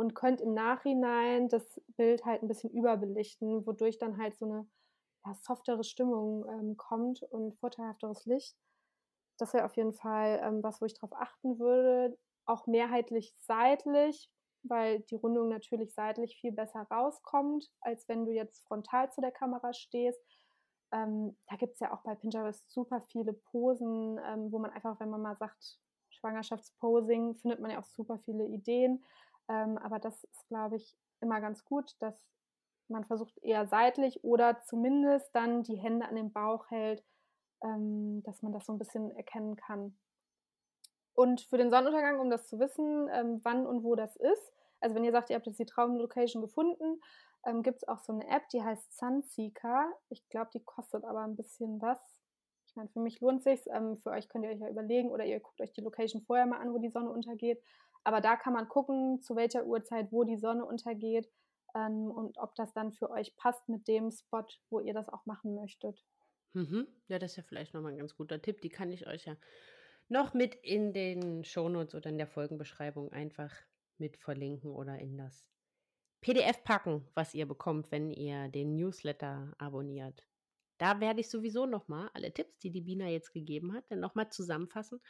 S2: und könnt im Nachhinein das Bild halt ein bisschen überbelichten, wodurch dann halt so eine ja, softere Stimmung ähm, kommt und vorteilhafteres Licht. Das wäre auf jeden Fall ähm, was, wo ich darauf achten würde. Auch mehrheitlich seitlich, weil die Rundung natürlich seitlich viel besser rauskommt, als wenn du jetzt frontal zu der Kamera stehst. Ähm, da gibt es ja auch bei Pinterest super viele Posen, ähm, wo man einfach, wenn man mal sagt, Schwangerschaftsposing, findet man ja auch super viele Ideen. Ähm, aber das ist, glaube ich, immer ganz gut, dass man versucht eher seitlich oder zumindest dann die Hände an den Bauch hält, ähm, dass man das so ein bisschen erkennen kann. Und für den Sonnenuntergang, um das zu wissen, ähm, wann und wo das ist, also wenn ihr sagt, ihr habt jetzt die Traumlocation gefunden, ähm, gibt es auch so eine App, die heißt Sunseeker. Ich glaube, die kostet aber ein bisschen was. Ich meine, für mich lohnt es sich. Ähm, für euch könnt ihr euch ja überlegen oder ihr guckt euch die Location vorher mal an, wo die Sonne untergeht. Aber da kann man gucken, zu welcher Uhrzeit, wo die Sonne untergeht ähm, und ob das dann für euch passt mit dem Spot, wo ihr das auch machen möchtet.
S1: Mhm. Ja, das ist ja vielleicht nochmal ein ganz guter Tipp. Die kann ich euch ja noch mit in den Shownotes oder in der Folgenbeschreibung einfach mit verlinken oder in das PDF packen, was ihr bekommt, wenn ihr den Newsletter abonniert. Da werde ich sowieso nochmal alle Tipps, die die Bina jetzt gegeben hat, dann nochmal zusammenfassen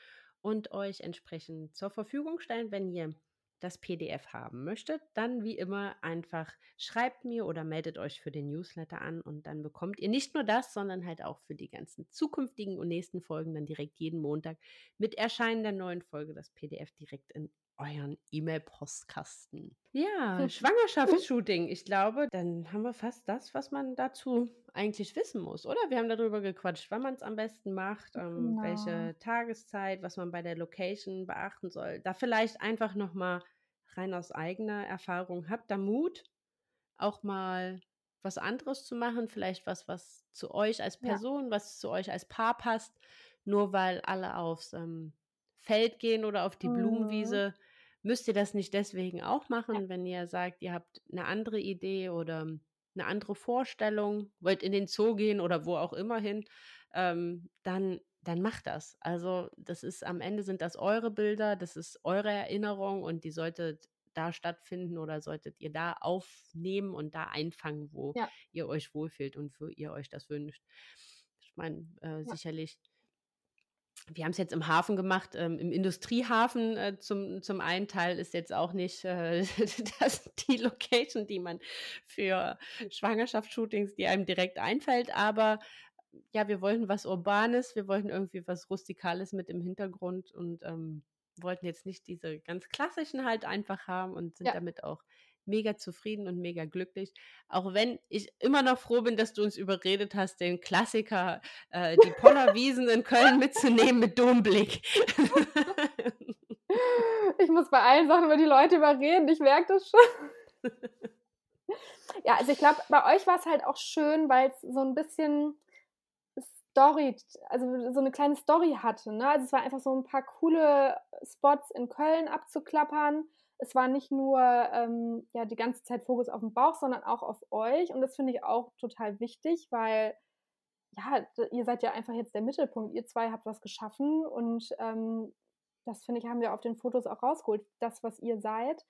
S1: und euch entsprechend zur Verfügung stellen, wenn ihr das PDF haben möchtet, dann wie immer einfach schreibt mir oder meldet euch für den Newsletter an und dann bekommt ihr nicht nur das, sondern halt auch für die ganzen zukünftigen und nächsten Folgen dann direkt jeden Montag mit Erscheinen der neuen Folge das PDF direkt in euren E-Mail-Postkasten. Ja, Schwangerschaftsshooting. Ich glaube, dann haben wir fast das, was man dazu eigentlich wissen muss, oder? Wir haben darüber gequatscht, wann man es am besten macht, ähm, genau. welche Tageszeit, was man bei der Location beachten soll. Da vielleicht einfach nochmal rein aus eigener Erfahrung. Habt da Mut, auch mal was anderes zu machen, vielleicht was, was zu euch als Person, ja. was zu euch als Paar passt, nur weil alle aufs ähm, Feld gehen oder auf die mhm. Blumenwiese müsst ihr das nicht deswegen auch machen, wenn ihr sagt, ihr habt eine andere Idee oder eine andere Vorstellung, wollt in den Zoo gehen oder wo auch immer hin, ähm, dann, dann macht das. Also das ist am Ende sind das eure Bilder, das ist eure Erinnerung und die solltet da stattfinden oder solltet ihr da aufnehmen und da einfangen, wo ja. ihr euch wohlfühlt und wo ihr euch das wünscht. Ich meine, äh, ja. sicherlich wir haben es jetzt im Hafen gemacht, ähm, im Industriehafen äh, zum, zum einen Teil ist jetzt auch nicht äh, das, die Location, die man für Schwangerschaftsshootings, die einem direkt einfällt, aber ja, wir wollten was Urbanes, wir wollten irgendwie was Rustikales mit im Hintergrund und ähm, wollten jetzt nicht diese ganz klassischen halt einfach haben und sind ja. damit auch mega zufrieden und mega glücklich. Auch wenn ich immer noch froh bin, dass du uns überredet hast, den Klassiker, äh, die Pollerwiesen in Köln mitzunehmen mit Domblick.
S2: ich muss bei allen Sachen über die Leute überreden, ich merke das schon. ja, also ich glaube, bei euch war es halt auch schön, weil es so ein bisschen Story, also so eine kleine Story hatte. Ne? Also es war einfach so ein paar coole Spots in Köln abzuklappern es war nicht nur ähm, ja, die ganze Zeit Fokus auf den Bauch, sondern auch auf euch. Und das finde ich auch total wichtig, weil ja, ihr seid ja einfach jetzt der Mittelpunkt. Ihr zwei habt was geschaffen und ähm, das finde ich, haben wir auf den Fotos auch rausgeholt, das, was ihr seid.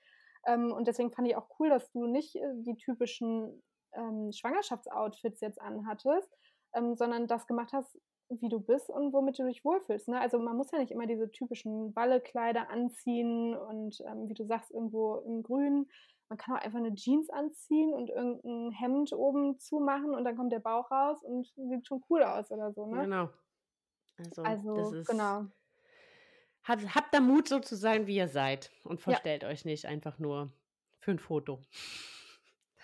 S2: Ähm, und deswegen fand ich auch cool, dass du nicht äh, die typischen ähm, Schwangerschaftsoutfits jetzt anhattest, ähm, sondern das gemacht hast, wie du bist und womit du dich wohlfühlst. Ne? Also man muss ja nicht immer diese typischen Ballekleider anziehen und ähm, wie du sagst, irgendwo im Grün. Man kann auch einfach eine Jeans anziehen und irgendein Hemd oben zumachen und dann kommt der Bauch raus und sieht schon cool aus oder so. Ne?
S1: Genau.
S2: Also, also das ist, genau.
S1: Habt, habt da Mut, so zu sein, wie ihr seid und verstellt ja. euch nicht einfach nur für ein Foto.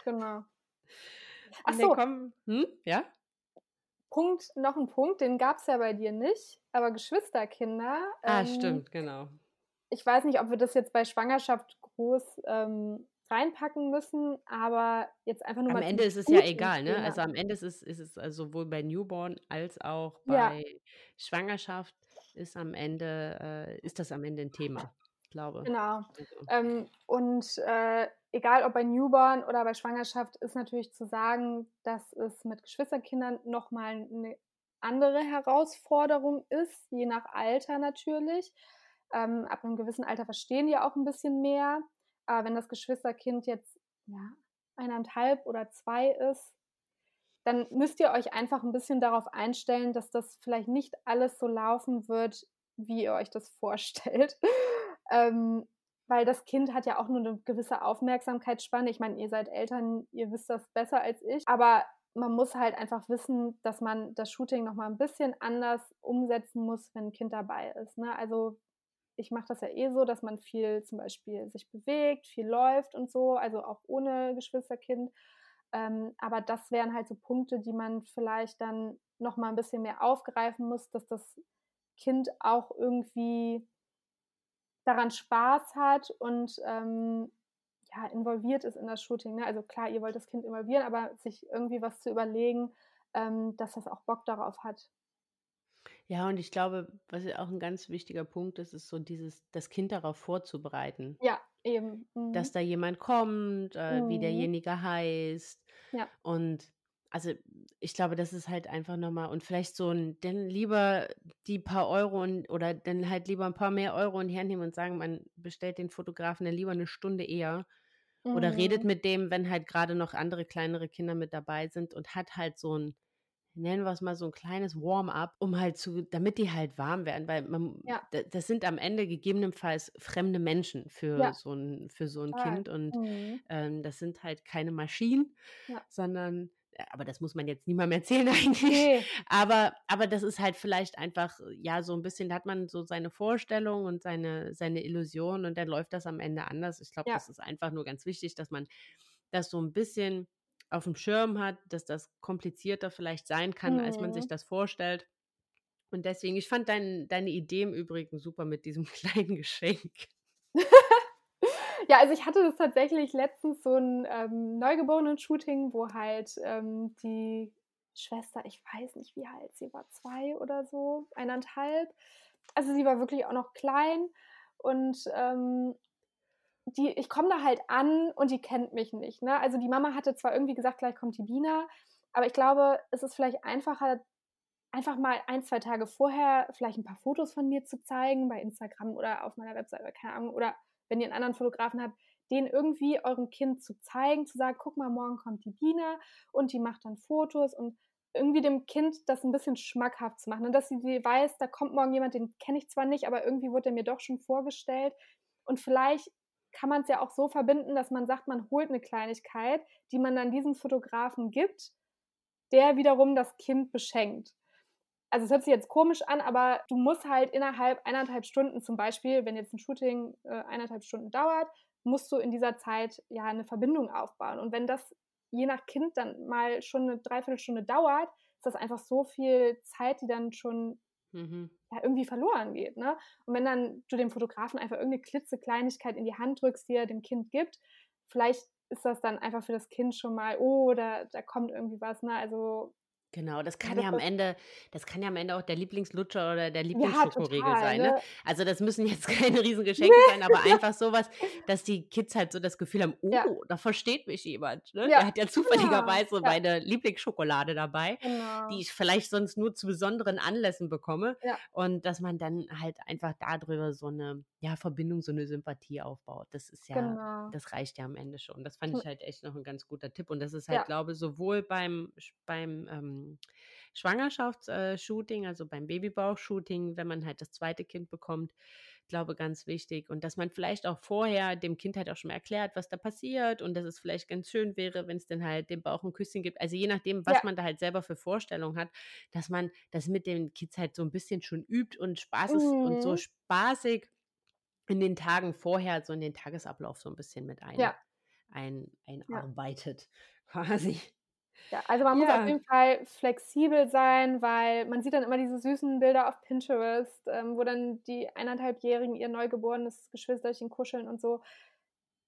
S2: Genau.
S1: Ach so. Kommen, hm? Ja?
S2: Punkt, noch ein Punkt, den gab es ja bei dir nicht, aber Geschwisterkinder.
S1: Ah, ähm, stimmt, genau.
S2: Ich weiß nicht, ob wir das jetzt bei Schwangerschaft groß ähm, reinpacken müssen, aber jetzt einfach nur
S1: am
S2: mal.
S1: Am Ende ist es ja egal, ne? Also am Ende ist es, ist es also sowohl bei Newborn als auch bei ja. Schwangerschaft ist am Ende, äh, ist das am Ende ein Thema, glaube
S2: Genau. Ähm, und äh, egal ob bei Newborn oder bei Schwangerschaft, ist natürlich zu sagen, dass es mit Geschwisterkindern nochmal eine andere Herausforderung ist, je nach Alter natürlich. Ähm, ab einem gewissen Alter verstehen die auch ein bisschen mehr. Aber wenn das Geschwisterkind jetzt ja, eineinhalb oder zwei ist, dann müsst ihr euch einfach ein bisschen darauf einstellen, dass das vielleicht nicht alles so laufen wird, wie ihr euch das vorstellt. Ähm, weil das Kind hat ja auch nur eine gewisse Aufmerksamkeitsspanne. Ich meine, ihr seid Eltern, ihr wisst das besser als ich. Aber man muss halt einfach wissen, dass man das Shooting nochmal ein bisschen anders umsetzen muss, wenn ein Kind dabei ist. Ne? Also ich mache das ja eh so, dass man viel zum Beispiel sich bewegt, viel läuft und so, also auch ohne Geschwisterkind. Ähm, aber das wären halt so Punkte, die man vielleicht dann noch mal ein bisschen mehr aufgreifen muss, dass das Kind auch irgendwie daran Spaß hat und ähm, ja, involviert ist in das Shooting. Ne? Also klar, ihr wollt das Kind involvieren, aber sich irgendwie was zu überlegen, ähm, dass das auch Bock darauf hat.
S1: Ja, und ich glaube, was ja auch ein ganz wichtiger Punkt ist, ist so dieses, das Kind darauf vorzubereiten.
S2: Ja, eben.
S1: Mhm. Dass da jemand kommt, äh, mhm. wie derjenige heißt.
S2: Ja.
S1: Und also ich glaube, das ist halt einfach nochmal und vielleicht so ein, dann lieber die paar Euro und, oder dann halt lieber ein paar mehr Euro in die Hand nehmen und sagen, man bestellt den Fotografen dann lieber eine Stunde eher mhm. oder redet mhm. mit dem, wenn halt gerade noch andere kleinere Kinder mit dabei sind und hat halt so ein nennen wir es mal so ein kleines Warm-up, um halt zu, damit die halt warm werden, weil man, ja. das sind am Ende gegebenenfalls fremde Menschen für ja. so ein, für so ein ah, Kind und mhm. ähm, das sind halt keine Maschinen, ja. sondern aber das muss man jetzt niemandem erzählen eigentlich. Nee. Aber, aber das ist halt vielleicht einfach, ja, so ein bisschen, da hat man so seine Vorstellung und seine, seine Illusion und dann läuft das am Ende anders. Ich glaube, das ist einfach nur ganz wichtig, dass man das so ein bisschen auf dem Schirm hat, dass das komplizierter vielleicht sein kann, mhm. als man sich mhm. das vorstellt. Und deswegen, ich fand dein, deine Idee im Übrigen super mit diesem kleinen Geschenk.
S2: ja, also ich hatte das tatsächlich letztens so ein ähm, Neugeborenen-Shooting, wo halt ähm, die Schwester, ich weiß nicht wie alt sie war, zwei oder so, eineinhalb. Also sie war wirklich auch noch klein und ähm, die, ich komme da halt an und die kennt mich nicht. Ne? Also die Mama hatte zwar irgendwie gesagt, gleich kommt die Bina, aber ich glaube, es ist vielleicht einfacher, einfach mal ein, zwei Tage vorher vielleicht ein paar Fotos von mir zu zeigen bei Instagram oder auf meiner Webseite, keine Ahnung, oder wenn ihr einen anderen Fotografen habt, den irgendwie eurem Kind zu zeigen, zu sagen, guck mal, morgen kommt die Bina und die macht dann Fotos und irgendwie dem Kind das ein bisschen schmackhaft zu machen. Und dass sie weiß, da kommt morgen jemand, den kenne ich zwar nicht, aber irgendwie wurde er mir doch schon vorgestellt. Und vielleicht kann man es ja auch so verbinden, dass man sagt, man holt eine Kleinigkeit, die man dann diesem Fotografen gibt, der wiederum das Kind beschenkt. Also es hört sich jetzt komisch an, aber du musst halt innerhalb eineinhalb Stunden zum Beispiel, wenn jetzt ein Shooting äh, eineinhalb Stunden dauert, musst du in dieser Zeit ja eine Verbindung aufbauen. Und wenn das je nach Kind dann mal schon eine Dreiviertelstunde dauert, ist das einfach so viel Zeit, die dann schon mhm. ja, irgendwie verloren geht. Ne? Und wenn dann du dem Fotografen einfach irgendeine klitzekleinigkeit in die Hand drückst, die er dem Kind gibt, vielleicht ist das dann einfach für das Kind schon mal, oh, da, da kommt irgendwie was. Ne? Also
S1: Genau, das kann ja am Ende, das kann ja am Ende auch der Lieblingslutscher oder der Lieblingsschokoriegel ja, sein. Ne? ne? Also das müssen jetzt keine Riesengeschenke sein, aber einfach sowas, dass die Kids halt so das Gefühl haben, oh, ja. da versteht mich jemand. Ne? Der hat ja zufälligerweise genau. meine Lieblingsschokolade dabei, genau. die ich vielleicht sonst nur zu besonderen Anlässen bekomme. Und dass man dann halt einfach darüber so eine ja, Verbindung, so eine Sympathie aufbaut. Das ist ja, genau. das reicht ja am Ende schon. Das fand hm. ich halt echt noch ein ganz guter Tipp. Und das ist halt, glaube ich, sowohl beim, beim ähm, Schwangerschaftsshooting, äh, also beim Babybauch-Shooting, wenn man halt das zweite Kind bekommt, glaube ganz wichtig. Und dass man vielleicht auch vorher dem Kind halt auch schon mal erklärt, was da passiert und dass es vielleicht ganz schön wäre, wenn es dann halt dem Bauch ein Küsschen gibt. Also je nachdem, was ja. man da halt selber für Vorstellungen hat, dass man das mit den Kids halt so ein bisschen schon übt und Spaß ist mhm. und so mhm. spaßig in den Tagen vorher, so in den Tagesablauf so ein bisschen mit ein.
S2: Ja,
S1: ein, einarbeitet, ja. quasi.
S2: Ja, also man ja. muss auf jeden Fall flexibel sein, weil man sieht dann immer diese süßen Bilder auf Pinterest, ähm, wo dann die eineinhalbjährigen ihr neugeborenes Geschwisterchen kuscheln und so.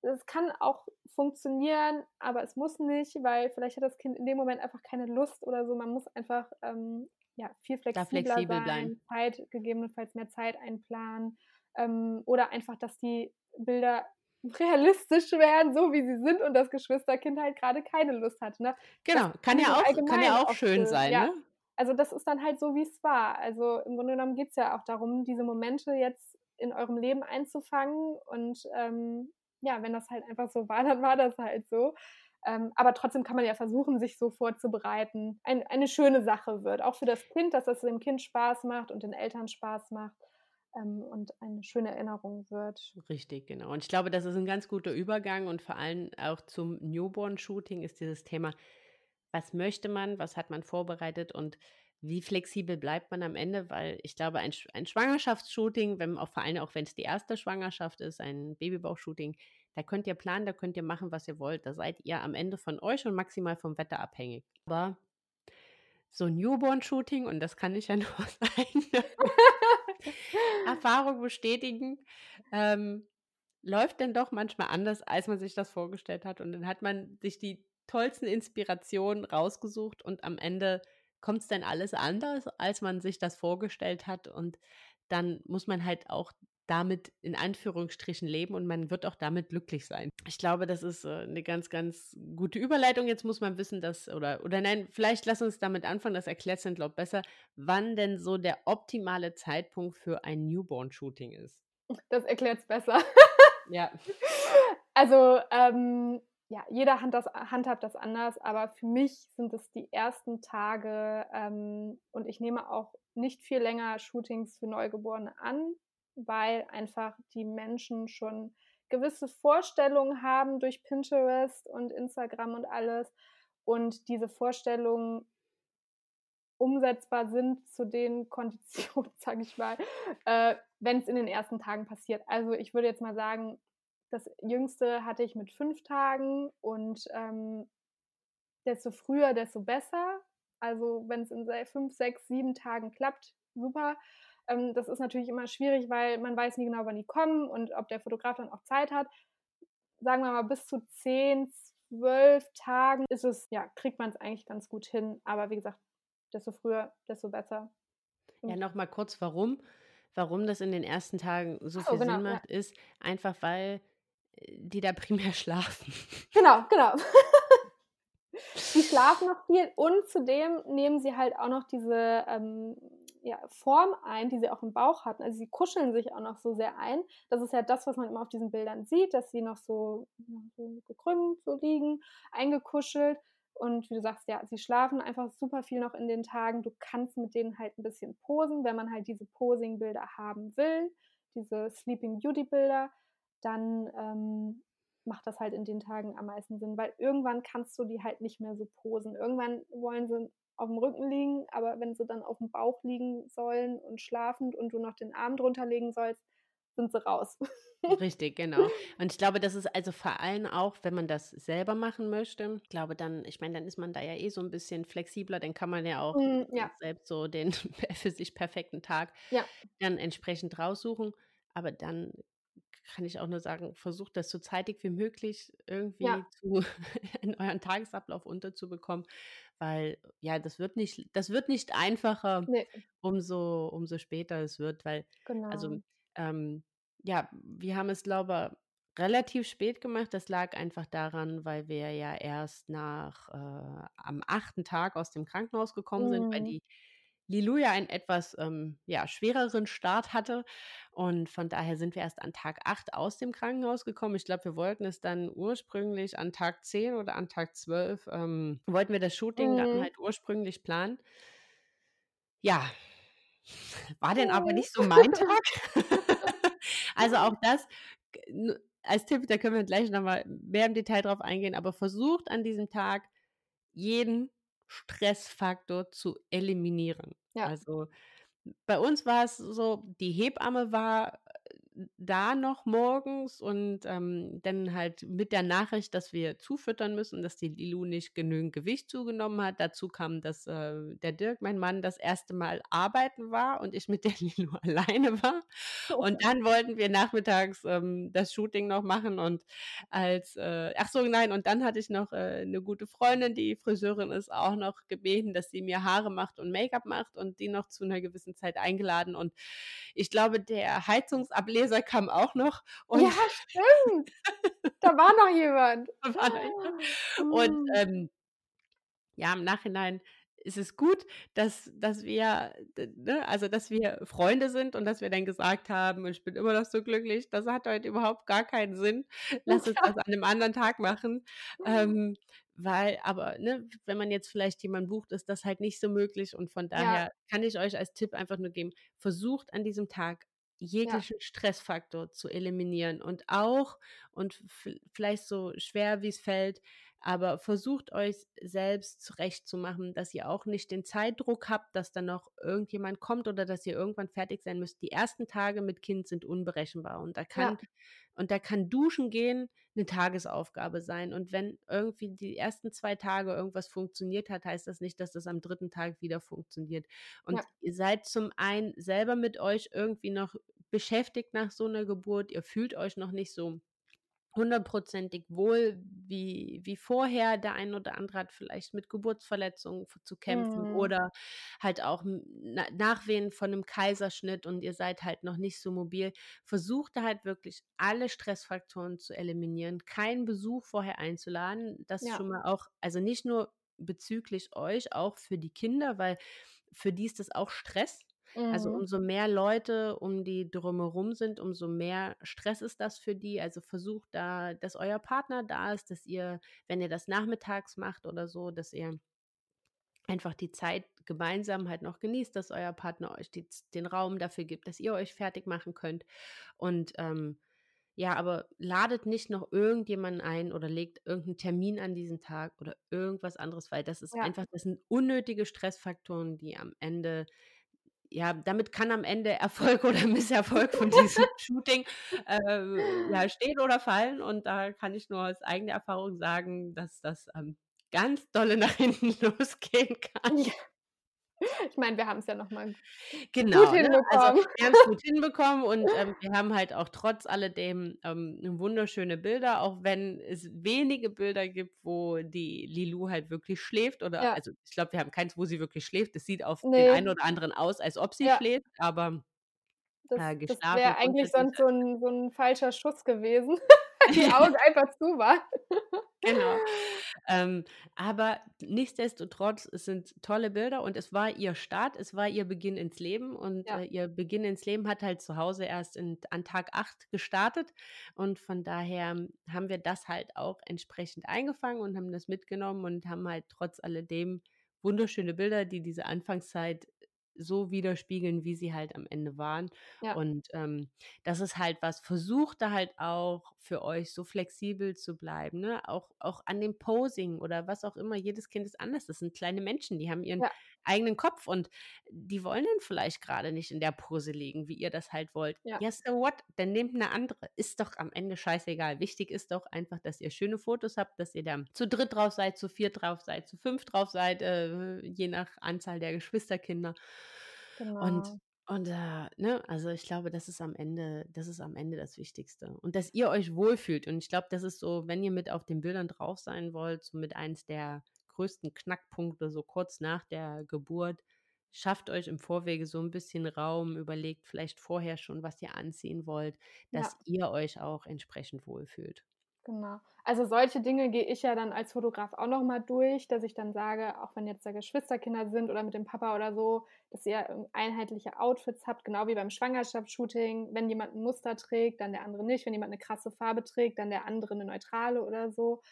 S2: Das kann auch funktionieren, aber es muss nicht, weil vielleicht hat das Kind in dem Moment einfach keine Lust oder so. Man muss einfach ähm, ja, viel flexibler flexibel sein, bleiben. Zeit, gegebenenfalls mehr Zeit einplanen ähm, oder einfach, dass die Bilder realistisch werden, so wie sie sind und das Geschwisterkind halt gerade keine Lust hat. Ne?
S1: Genau, kann ja, auch, kann ja auch schön sein. Ja. Ne?
S2: Also das ist dann halt so, wie es war. Also im Grunde genommen geht es ja auch darum, diese Momente jetzt in eurem Leben einzufangen und ähm, ja, wenn das halt einfach so war, dann war das halt so. Ähm, aber trotzdem kann man ja versuchen, sich so vorzubereiten. Ein, eine schöne Sache wird, auch für das Kind, dass das dem Kind Spaß macht und den Eltern Spaß macht ähm, und eine schöne Erinnerung wird.
S1: Richtig, genau. Und ich glaube, das ist ein ganz guter Übergang und vor allem auch zum Newborn-Shooting ist dieses Thema, was möchte man, was hat man vorbereitet und wie flexibel bleibt man am Ende, weil ich glaube, ein, ein Schwangerschaftsshooting, wenn auch vor allem auch wenn es die erste Schwangerschaft ist, ein Babybauchshooting, da könnt ihr planen, da könnt ihr machen, was ihr wollt. Da seid ihr am Ende von euch und maximal vom Wetter abhängig. Aber so ein Newborn-Shooting, und das kann ich ja nur aus eigener Erfahrung bestätigen, ähm, läuft dann doch manchmal anders, als man sich das vorgestellt hat. Und dann hat man sich die tollsten Inspirationen rausgesucht und am Ende kommt es dann alles anders, als man sich das vorgestellt hat. Und dann muss man halt auch damit in Anführungsstrichen leben und man wird auch damit glücklich sein. Ich glaube, das ist äh, eine ganz, ganz gute Überleitung. Jetzt muss man wissen, dass, oder, oder nein, vielleicht lass uns damit anfangen, das erklärt Sandlot besser, wann denn so der optimale Zeitpunkt für ein Newborn-Shooting ist.
S2: Das erklärt es besser.
S1: ja.
S2: Also, ähm, ja, jeder hand das, handhabt das anders, aber für mich sind es die ersten Tage ähm, und ich nehme auch nicht viel länger Shootings für Neugeborene an, weil einfach die Menschen schon gewisse Vorstellungen haben durch Pinterest und Instagram und alles und diese Vorstellungen umsetzbar sind zu den Konditionen, sage ich mal, äh, wenn es in den ersten Tagen passiert. Also ich würde jetzt mal sagen, das jüngste hatte ich mit fünf Tagen und ähm, desto früher, desto besser. Also wenn es in fünf, sechs, sieben Tagen klappt, super. Ähm, das ist natürlich immer schwierig, weil man weiß nie genau, wann die kommen und ob der Fotograf dann auch Zeit hat. Sagen wir mal, bis zu zehn, zwölf Tagen ist es, ja, kriegt man es eigentlich ganz gut hin. Aber wie gesagt, desto früher, desto besser.
S1: Ja, nochmal kurz, warum? Warum das in den ersten Tagen so viel oh, genau, Sinn macht, ja. ist einfach, weil äh, die da primär schlafen.
S2: Genau, genau. Die schlafen noch viel und zudem nehmen sie halt auch noch diese ähm, ja, Form ein, die sie auch im Bauch hatten. Also sie kuscheln sich auch noch so sehr ein. Das ist ja das, was man immer auf diesen Bildern sieht, dass sie noch so, so gekrümmt so liegen, eingekuschelt. Und wie du sagst, ja, sie schlafen einfach super viel noch in den Tagen. Du kannst mit denen halt ein bisschen posen, wenn man halt diese Posing-Bilder haben will, diese Sleeping Beauty-Bilder, dann ähm, macht das halt in den Tagen am meisten Sinn, weil irgendwann kannst du die halt nicht mehr so posen. Irgendwann wollen sie auf dem Rücken liegen, aber wenn sie dann auf dem Bauch liegen sollen und schlafend und du noch den Arm drunter legen sollst, sind sie raus.
S1: Richtig, genau. Und ich glaube, das ist also vor allem auch, wenn man das selber machen möchte, ich glaube dann, ich meine, dann ist man da ja eh so ein bisschen flexibler, dann kann man ja auch mm, ja. selbst so den für sich perfekten Tag ja. dann entsprechend raussuchen. Aber dann kann ich auch nur sagen, versucht das so zeitig wie möglich irgendwie ja. zu, in euren Tagesablauf unterzubekommen, weil ja, das wird nicht, das wird nicht einfacher, nee. umso, umso später es wird, weil, also, genau. also ähm, ja, wir haben es, glaube ich, relativ spät gemacht. Das lag einfach daran, weil wir ja erst nach äh, am achten Tag aus dem Krankenhaus gekommen mhm. sind, weil mhm. die Lilu ja einen etwas ähm, ja, schwereren Start hatte. Und von daher sind wir erst an Tag 8 aus dem Krankenhaus gekommen. Ich glaube, wir wollten es dann ursprünglich an Tag 10 oder an Tag 12, ähm, wollten wir das Shooting mhm. dann halt ursprünglich planen. Ja, war denn aber nicht so mein Tag. also auch das als Tipp, da können wir gleich nochmal mehr im Detail drauf eingehen, aber versucht an diesem Tag jeden Stressfaktor zu eliminieren. Ja. Also bei uns war es so, die Hebamme war da noch morgens und ähm, dann halt mit der Nachricht, dass wir zufüttern müssen, dass die Lilu nicht genügend Gewicht zugenommen hat. Dazu kam, dass äh, der Dirk, mein Mann, das erste Mal arbeiten war und ich mit der Lilu alleine war. Und dann wollten wir nachmittags ähm, das Shooting noch machen und als, äh, ach so, nein, und dann hatte ich noch äh, eine gute Freundin, die Friseurin ist, auch noch gebeten, dass sie mir Haare macht und Make-up macht und die noch zu einer gewissen Zeit eingeladen und ich glaube, der Heizungsableser kam auch noch. Und
S2: ja, stimmt. da war noch jemand. War
S1: noch und mm. ähm, ja, im Nachhinein ist es gut, dass, dass wir, ne, also dass wir Freunde sind und dass wir dann gesagt haben, ich bin immer noch so glücklich, das hat heute überhaupt gar keinen Sinn. Lass uns das an einem anderen Tag machen. Ähm, weil, aber, ne, wenn man jetzt vielleicht jemanden bucht, ist das halt nicht so möglich. Und von daher ja. kann ich euch als Tipp einfach nur geben, versucht an diesem Tag jeglichen ja. Stressfaktor zu eliminieren und auch, und vielleicht so schwer wie es fällt, aber versucht euch selbst zurechtzumachen, dass ihr auch nicht den Zeitdruck habt, dass dann noch irgendjemand kommt oder dass ihr irgendwann fertig sein müsst. Die ersten Tage mit Kind sind unberechenbar und da kann ja. und da kann Duschen gehen eine Tagesaufgabe sein. Und wenn irgendwie die ersten zwei Tage irgendwas funktioniert hat, heißt das nicht, dass das am dritten Tag wieder funktioniert. Und ja. ihr seid zum einen selber mit euch irgendwie noch beschäftigt nach so einer Geburt. Ihr fühlt euch noch nicht so hundertprozentig wohl wie, wie vorher. Der ein oder andere hat vielleicht mit Geburtsverletzungen zu kämpfen mhm. oder halt auch na, Nachwehen von einem Kaiserschnitt und ihr seid halt noch nicht so mobil. Versucht da halt wirklich alle Stressfaktoren zu eliminieren, keinen Besuch vorher einzuladen. Das ja. schon mal auch, also nicht nur bezüglich euch, auch für die Kinder, weil für die ist das auch Stress also mhm. umso mehr Leute um die drumherum sind, umso mehr Stress ist das für die. Also versucht da, dass euer Partner da ist, dass ihr, wenn ihr das nachmittags macht oder so, dass ihr einfach die Zeit gemeinsam halt noch genießt, dass euer Partner euch die, den Raum dafür gibt, dass ihr euch fertig machen könnt. Und ähm, ja, aber ladet nicht noch irgendjemanden ein oder legt irgendeinen Termin an diesen Tag oder irgendwas anderes, weil das ist ja. einfach, das sind unnötige Stressfaktoren, die am Ende ja, damit kann am Ende Erfolg oder Misserfolg von diesem Shooting äh, ja, stehen oder fallen. Und da kann ich nur aus eigener Erfahrung sagen, dass das ähm, ganz dolle nach hinten losgehen kann. Ja.
S2: Ich meine, wir haben es ja nochmal
S1: genau, gut hinbekommen. Ne? Also, wir haben es gut hinbekommen und ähm, wir haben halt auch trotz alledem ähm, wunderschöne Bilder, auch wenn es wenige Bilder gibt, wo die Lilou halt wirklich schläft. Oder ja. also ich glaube, wir haben keins, wo sie wirklich schläft. Es sieht auf nee. den einen oder anderen aus, als ob sie ja. schläft, aber
S2: das, äh, das wäre eigentlich sonst so ein, so ein falscher Schuss gewesen. die Augen einfach zu waren.
S1: genau. Ähm, aber nichtsdestotrotz, es sind tolle Bilder und es war ihr Start, es war ihr Beginn ins Leben und ja. äh, ihr Beginn ins Leben hat halt zu Hause erst in, an Tag 8 gestartet und von daher haben wir das halt auch entsprechend eingefangen und haben das mitgenommen und haben halt trotz alledem wunderschöne Bilder, die diese Anfangszeit so widerspiegeln, wie sie halt am Ende waren. Ja. Und ähm, das ist halt was, versucht da halt auch für euch so flexibel zu bleiben, ne? Auch, auch an dem Posing oder was auch immer. Jedes Kind ist anders. Das sind kleine Menschen, die haben ihren ja. Eigenen Kopf und die wollen dann vielleicht gerade nicht in der Pose liegen, wie ihr das halt wollt. Ja. ja, so what? Dann nehmt eine andere. Ist doch am Ende scheißegal. Wichtig ist doch einfach, dass ihr schöne Fotos habt, dass ihr da zu dritt drauf seid, zu viert drauf seid, zu fünf drauf seid, äh, je nach Anzahl der Geschwisterkinder. Genau. Und und äh, ne, also ich glaube, das ist am Ende, das ist am Ende das Wichtigste. Und dass ihr euch wohlfühlt. Und ich glaube, das ist so, wenn ihr mit auf den Bildern drauf sein wollt, so mit eins der größten Knackpunkte, so kurz nach der Geburt, schafft euch im Vorwege so ein bisschen Raum, überlegt vielleicht vorher schon, was ihr anziehen wollt, dass ja. ihr euch auch entsprechend wohlfühlt.
S2: Genau. Also solche Dinge gehe ich ja dann als Fotograf auch nochmal durch, dass ich dann sage, auch wenn jetzt da Geschwisterkinder sind oder mit dem Papa oder so, dass ihr einheitliche Outfits habt, genau wie beim Schwangerschaftsshooting. Wenn jemand ein Muster trägt, dann der andere nicht. Wenn jemand eine krasse Farbe trägt, dann der andere eine neutrale oder so.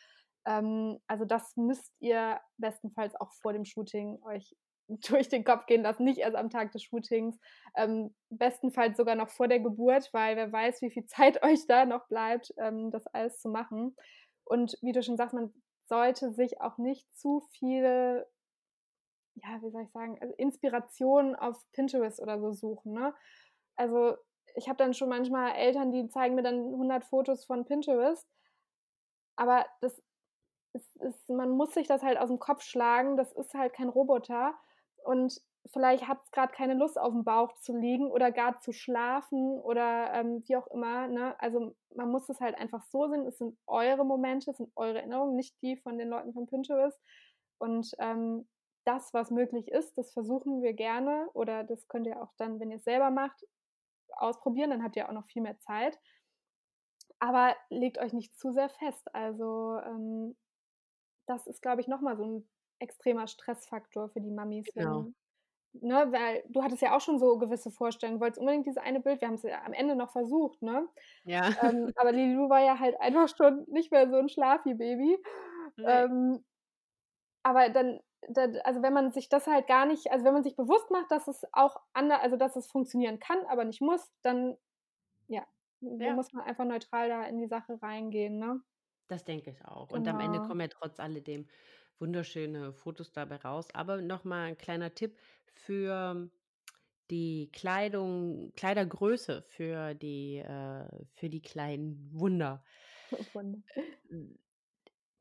S2: Ähm, also das müsst ihr bestenfalls auch vor dem Shooting euch durch den Kopf gehen lassen, nicht erst am Tag des Shootings, ähm, bestenfalls sogar noch vor der Geburt, weil wer weiß, wie viel Zeit euch da noch bleibt, ähm, das alles zu machen. Und wie du schon sagst, man sollte sich auch nicht zu viele, ja, wie soll ich sagen, also Inspirationen auf Pinterest oder so suchen. Ne? Also ich habe dann schon manchmal Eltern, die zeigen mir dann 100 Fotos von Pinterest. Aber das ist, ist, man muss sich das halt aus dem Kopf schlagen. Das ist halt kein Roboter. Und vielleicht hat es gerade keine Lust, auf dem Bauch zu liegen oder gar zu schlafen oder ähm, wie auch immer. Ne? Also man muss es halt einfach so sehen. Es sind eure Momente, es sind eure Erinnerungen, nicht die von den Leuten von Pinterest. Und ähm, das, was möglich ist, das versuchen wir gerne oder das könnt ihr auch dann, wenn ihr es selber macht, ausprobieren. Dann habt ihr auch noch viel mehr Zeit. Aber legt euch nicht zu sehr fest. Also ähm, das ist, glaube ich, nochmal so ein extremer Stressfaktor für die Mamis.
S1: Genau.
S2: Wenn, ne, weil du hattest ja auch schon so gewisse Vorstellungen, du wolltest unbedingt dieses eine Bild, wir haben es ja am Ende noch versucht, ne?
S1: Ja.
S2: Ähm, aber Lililu war ja halt einfach schon nicht mehr so ein Schlafi-Baby. Nee. Ähm, aber dann, dann, also wenn man sich das halt gar nicht, also wenn man sich bewusst macht, dass es auch anders, also dass es funktionieren kann, aber nicht muss, dann ja, ja. muss man einfach neutral da in die Sache reingehen, ne?
S1: Das denke ich auch. Und am Ende
S2: Genau.
S1: kommen ja trotz alledem wunderschöne Fotos dabei raus. Aber nochmal ein kleiner Tipp für die Kleidung, Kleidergröße für die, äh, für die kleinen Wunder.
S2: Wunder.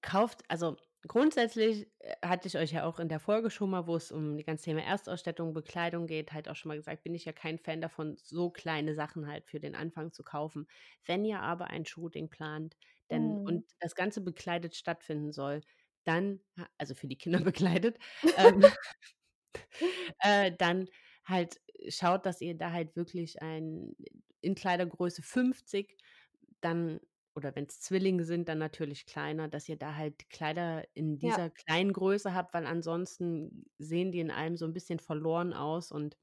S1: Kauft, also grundsätzlich äh, hatte ich euch ja auch in der Folge schon mal, wo es um die ganze Thema Erstausstattung, Bekleidung geht, halt auch schon mal gesagt, bin ich ja kein Fan davon, so kleine Sachen halt für den Anfang zu kaufen. Wenn ihr aber ein Shooting plant, denn
S2: Mhm.
S1: und das Ganze bekleidet stattfinden soll, dann, also für die Kinder bekleidet, ähm, äh, dann halt schaut, dass ihr da halt wirklich ein in Kleidergröße 50 dann oder wenn es Zwillinge sind, dann natürlich kleiner, dass ihr da halt Kleider in
S2: Ja,
S1: dieser kleinen Größe habt, weil ansonsten sehen die in allem so ein bisschen verloren aus und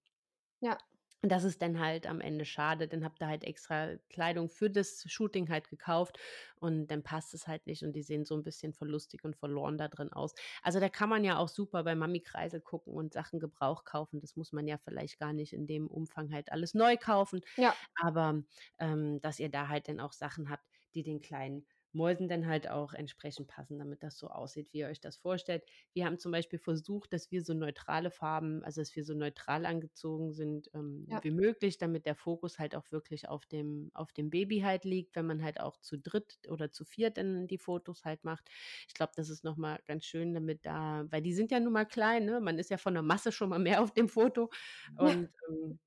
S2: ja,
S1: das ist dann halt am Ende schade. Dann habt ihr halt extra Kleidung für das Shooting halt gekauft und dann passt es halt nicht und die sehen so ein bisschen verlustig und verloren da drin aus. Also da kann man ja auch super bei Mami-Kreisel gucken und Sachen Gebrauch kaufen. Das muss man ja vielleicht gar nicht in dem Umfang halt alles neu kaufen,
S2: ja,
S1: aber ähm, dass ihr da halt dann auch Sachen habt, die den kleinen Mäusen dann halt auch entsprechend passen, damit das so aussieht, wie ihr euch das vorstellt. Wir haben zum Beispiel versucht, dass wir so neutrale Farben, also dass wir so neutral angezogen sind ähm,
S2: ja,
S1: wie möglich, damit der Fokus halt auch wirklich auf dem, auf dem Baby halt liegt, wenn man halt auch zu dritt oder zu viert dann die Fotos halt macht. Ich glaube, das ist nochmal ganz schön, damit da, weil die sind ja nun mal klein, ne? Man ist ja von der Masse schon mal mehr auf dem Foto. Und ähm,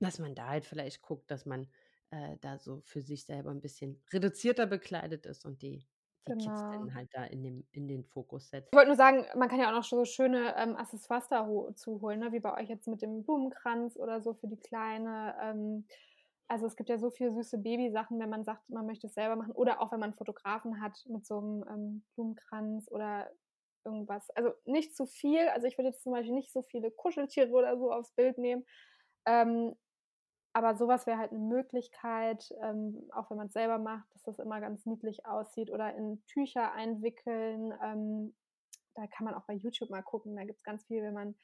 S1: dass man da halt vielleicht guckt, dass man äh, da so für sich selber ein bisschen reduzierter bekleidet ist und die, die Kids
S2: genau.
S1: dann halt da in, dem, in den Fokus setzt.
S2: Ich wollte nur sagen, man kann ja auch noch so schöne ähm, Accessoires da zuholen, ne? wie bei euch jetzt mit dem Blumenkranz oder so für die Kleine. Ähm, also es gibt ja so viele süße Babysachen, wenn man sagt, man möchte es selber machen. Oder auch wenn man Fotografen hat mit so einem ähm, Blumenkranz oder irgendwas. Also nicht zu viel. Also ich würde jetzt zum Beispiel nicht so viele Kuscheltiere oder so aufs Bild nehmen. Ähm, aber sowas wäre halt eine Möglichkeit, ähm, auch wenn man es selber macht, dass das immer ganz niedlich aussieht oder in Tücher einwickeln. Ähm, da kann man auch bei YouTube mal gucken. Da gibt es ganz viel, wenn man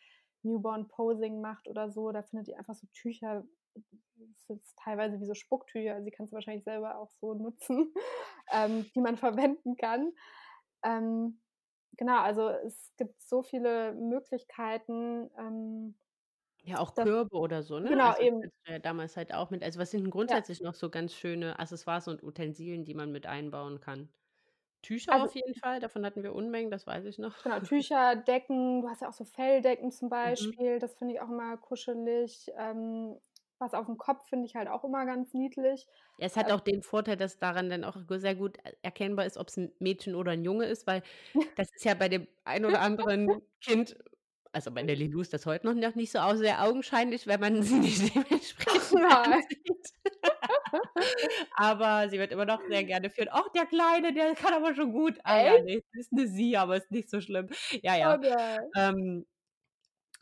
S2: Newborn Posing macht oder so. Da findet ihr einfach so Tücher. Das sind teilweise wie so Spucktücher. Also die kannst du wahrscheinlich selber auch so nutzen, ähm, die man verwenden kann. Ähm, genau, also es gibt so viele Möglichkeiten.
S1: Ja, auch
S2: das,
S1: Körbe oder so, ne?
S2: genau,
S1: Also das
S2: eben.
S1: hattest du ja damals halt auch mit. Also was sind denn
S2: Ja,
S1: grundsätzlich noch so ganz schöne Accessoires und Utensilien, die man mit einbauen kann? Tücher
S2: also
S1: auf jeden Fall, davon hatten wir Unmengen, das weiß ich noch.
S2: Genau, Tücher, Decken, du hast ja auch so Felldecken zum
S1: Mhm.
S2: Beispiel, das finde ich auch immer kuschelig. Ähm, was auf dem Kopf finde ich halt auch immer ganz niedlich.
S1: Ja, es hat
S2: Ähm,
S1: auch den Vorteil, dass daran dann auch sehr gut e erkennbar ist, ob's 'n Mädchen oder 'n Junge ist, weil das ist ja bei dem ein oder anderen Kind also bei der Lilou ist das heute noch noch nicht so sehr augenscheinlich, wenn man sie nicht dementsprechend ansieht. Aber sie wird immer noch sehr gerne führen: „Ach, der Kleine, der kann aber schon gut.“ Ah ja,
S2: Echt?
S1: ne, ist 'ne Sie, aber ist nicht so schlimm. Ja,
S2: Oh
S1: ja.
S2: nein.
S1: Ähm,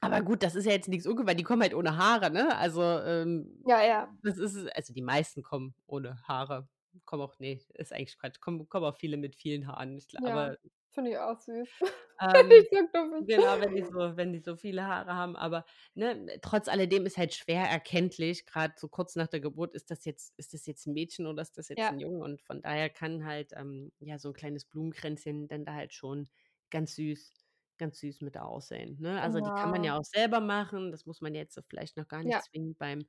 S1: aber gut, das ist ja jetzt nix unge weil die kommen halt ohne Haare, ne? Also, ähm,
S2: Ja, ja.
S1: das ist also die meisten kommen ohne Haare. Kommen auch ne, ist eigentlich Quatsch. Kommen kommen auch viele mit vielen Haaren. Ich
S2: Ja,
S1: aber
S2: finde ich auch süß.
S1: ähm,
S2: Nicht so knuffig.
S1: genau, wenn die so wenn die so viele Haare haben, aber, ne, trotz alledem ist halt schwer erkenntlich, grad so kurz nach der Geburt, ist das jetzt ist das jetzt 'n Mädchen oder ist das jetzt
S2: Ja,
S1: 'n Junge? Und von daher kann halt, ähm, ja, so 'n kleines Blumenkränzchen dann da halt schon ganz süß ganz süß mit aussehen, ne? Also, die kann man ja
S2: genau.
S1: auch selber machen. Das muss man jetzt so vielleicht noch gar nicht
S2: Ja,
S1: zwingend beim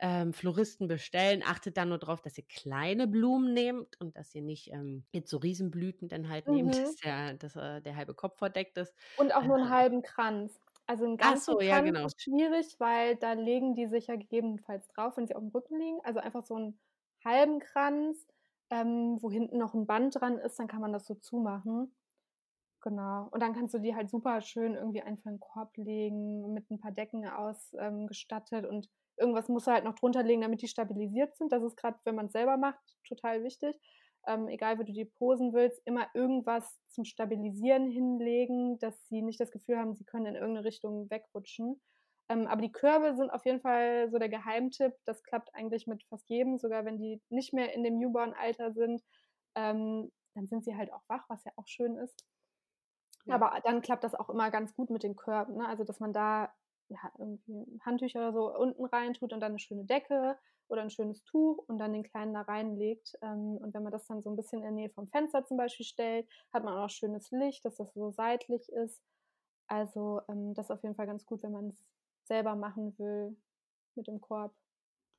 S1: ähm, Floristen bestellen, achtet dann nur darauf, dass ihr kleine Blumen nehmt und dass ihr nicht ähm, jetzt so Riesenblüten dann halt nehmt,
S2: Mhm.
S1: dass der, dass, äh, der halbe Kopf verdeckt ist.
S2: Und auch nur 'n
S1: Äh,
S2: halben Kranz. Also 'n
S1: ach
S2: ganzen
S1: so, ja,
S2: Kranz
S1: genau.
S2: ist schwierig, weil da legen die sich ja gegebenenfalls drauf, wenn sie aufm Rücken liegen. Also einfach so 'n halben Kranz, ähm, wo hinten noch 'n Band dran ist, dann kann man das so zumachen. Genau. Und dann kannst du die halt super schön irgendwie einfach in 'n Korb legen, mit 'n paar Decken aus ähm, und irgendwas musst du halt noch drunter legen, damit die stabilisiert sind. Das ist grad, wenn man's selber macht, total wichtig. Ähm, egal wie du die posen willst, immer irgendwas zum Stabilisieren hinlegen, dass sie nicht das Gefühl haben, sie können in irgend 'ne Richtung wegrutschen. Ähm, aber die Körbe sind auf jeden Fall so der Geheimtipp. Das klappt eigentlich mit fast jedem, sogar wenn die nicht mehr in dem Newborn-Alter sind. Ähm, dann sind sie halt auch wach, was ja auch schön ist.
S1: Ja.
S2: Aber dann klappt das auch immer ganz gut mit den Körben, ne? Also, dass man da, ja, irgendwie Handtücher oder so unten reintut und dann 'ne schöne Decke oder 'n schönes Tuch und dann den Kleinen da reinlegt. Ähm, und wenn man das dann so 'n bisschen in der Nähe vom Fenster zum Beispiel stellt, hat man auch noch schönes Licht, dass das so seitlich ist. Also, ähm, das ist auf jeden Fall ganz gut, wenn man's selber machen will mit dem Korb.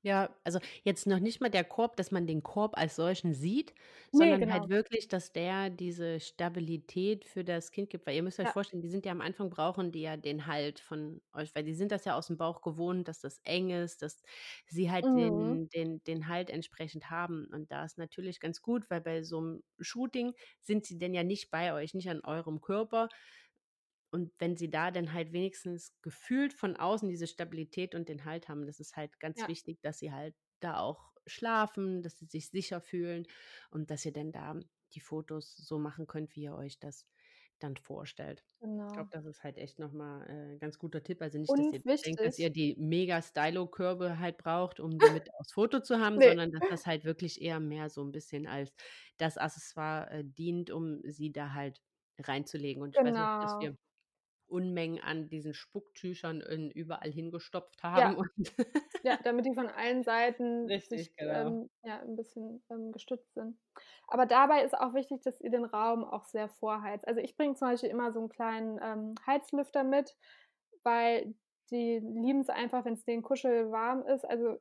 S1: Ja, also jetzt noch nicht mal der Korb, dass man den Korb als solchen sieht,
S2: Ne,
S1: sondern halt
S2: genau.
S1: wirklich, dass der diese Stabilität für das Kind gibt. Weil ihr müsst euch
S2: Ja.
S1: vorstellen, die sind ja am Anfang brauchen die ja den Halt von euch, weil die sind das ja aus'm Bauch gewohnt, dass das eng ist, dass sie halt
S2: Mhm.
S1: den den den Halt entsprechend haben. Und da ist natürlich ganz gut, weil bei so 'm Shooting sind sie denn ja nicht bei euch, nicht an eurem Körper. Und wenn sie da dann halt wenigstens gefühlt von außen diese Stabilität und den Halt haben, das ist halt ganz
S2: Ja.
S1: wichtig, dass sie halt da auch schlafen, dass sie sich sicher fühlen und dass ihr dann da die Fotos so machen könnt, wie ihr euch das dann vorstellt. Ich glaube,
S2: Genau.
S1: das ist halt echt noch mal, äh, ganz guter Tipp. Also nicht, dass
S2: Und
S1: ihr denkt, dass ihr
S2: wichtig
S1: die mega Stylo-Körbe halt braucht, um die mit aufs Foto zu haben,
S2: Ne.
S1: sondern dass das halt wirklich eher mehr so 'n bisschen als das Accessoire, äh, dient, um sie da halt reinzulegen. Und ich weiß noch, dass
S2: Genau.
S1: wir Unmengen an diesen Spucktüchern in überall hingestopft
S2: Ja.
S1: haben und
S2: Ja, damit die von allen Seiten sich,
S1: Richtig, genau.
S2: ähm, ja, 'n bisschen, ähm, gestützt sind. Aber dabei ist auch wichtig, dass ihr den Raum auch sehr vorheizt. Also, ich bringe zum Beispiel immer so 'n kleinen, ähm, Heizlüfter mit, weil die lieben's einfach, wenn's denen kuschelwarm ist. Also,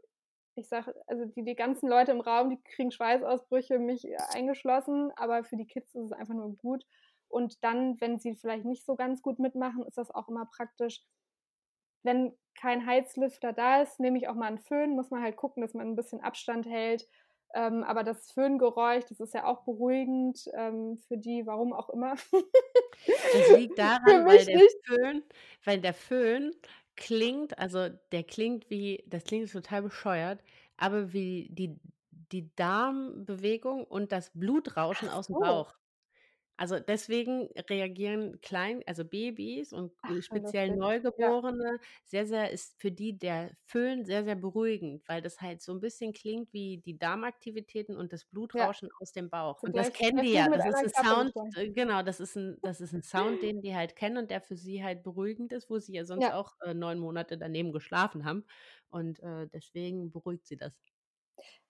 S2: ich sage also, die die ganzen Leute im Raum, die kriegen Schweißausbrüche, mich eingeschlossen, aber für die Kids ist es einfach nur gut. Und dann, wenn sie vielleicht nicht so ganz gut mitmachen, ist das auch immer praktisch wenn kein Heizlüfter da ist, nehme ich auch mal 'n Föhn, muss man halt gucken, dass man 'n bisschen Abstand hält. Ähm, aber das Föhngeräusch, das ist ja auch beruhigend, ähm, für die, warum auch immer.
S1: Das liegt
S2: Für
S1: daran, weil der
S2: nicht.
S1: Föhn weil der Föhn klingt also, der klingt wie das klingt total bescheuert, aber wie die die Darmbewegung und das Blutrauschen
S2: Ach
S1: aus'm
S2: so.
S1: Bauch. Also, deswegen reagieren klein also, Babys und
S2: Ach,
S1: speziell
S2: lustig. Ja.
S1: Neugeborene sehr, sehr ist für die der Föhn sehr, sehr beruhigend, weil das halt so 'n bisschen klingt wie die Darmaktivitäten und das
S2: Ja.
S1: Blutrauschen aus dem Bauch.
S2: So
S1: Und das kennen
S2: 2
S1: die ja. Das ist
S2: einer
S1: 'n
S2: Klappe
S1: Sound äh, genau, das ist 'n das ist 'n Sound, den die halt kennen und der für sie halt beruhigend ist, wo sie ja sonst
S2: Ja.
S1: auch, äh, 9 Monate daneben geschlafen haben. Und, äh, deswegen beruhigt sie das.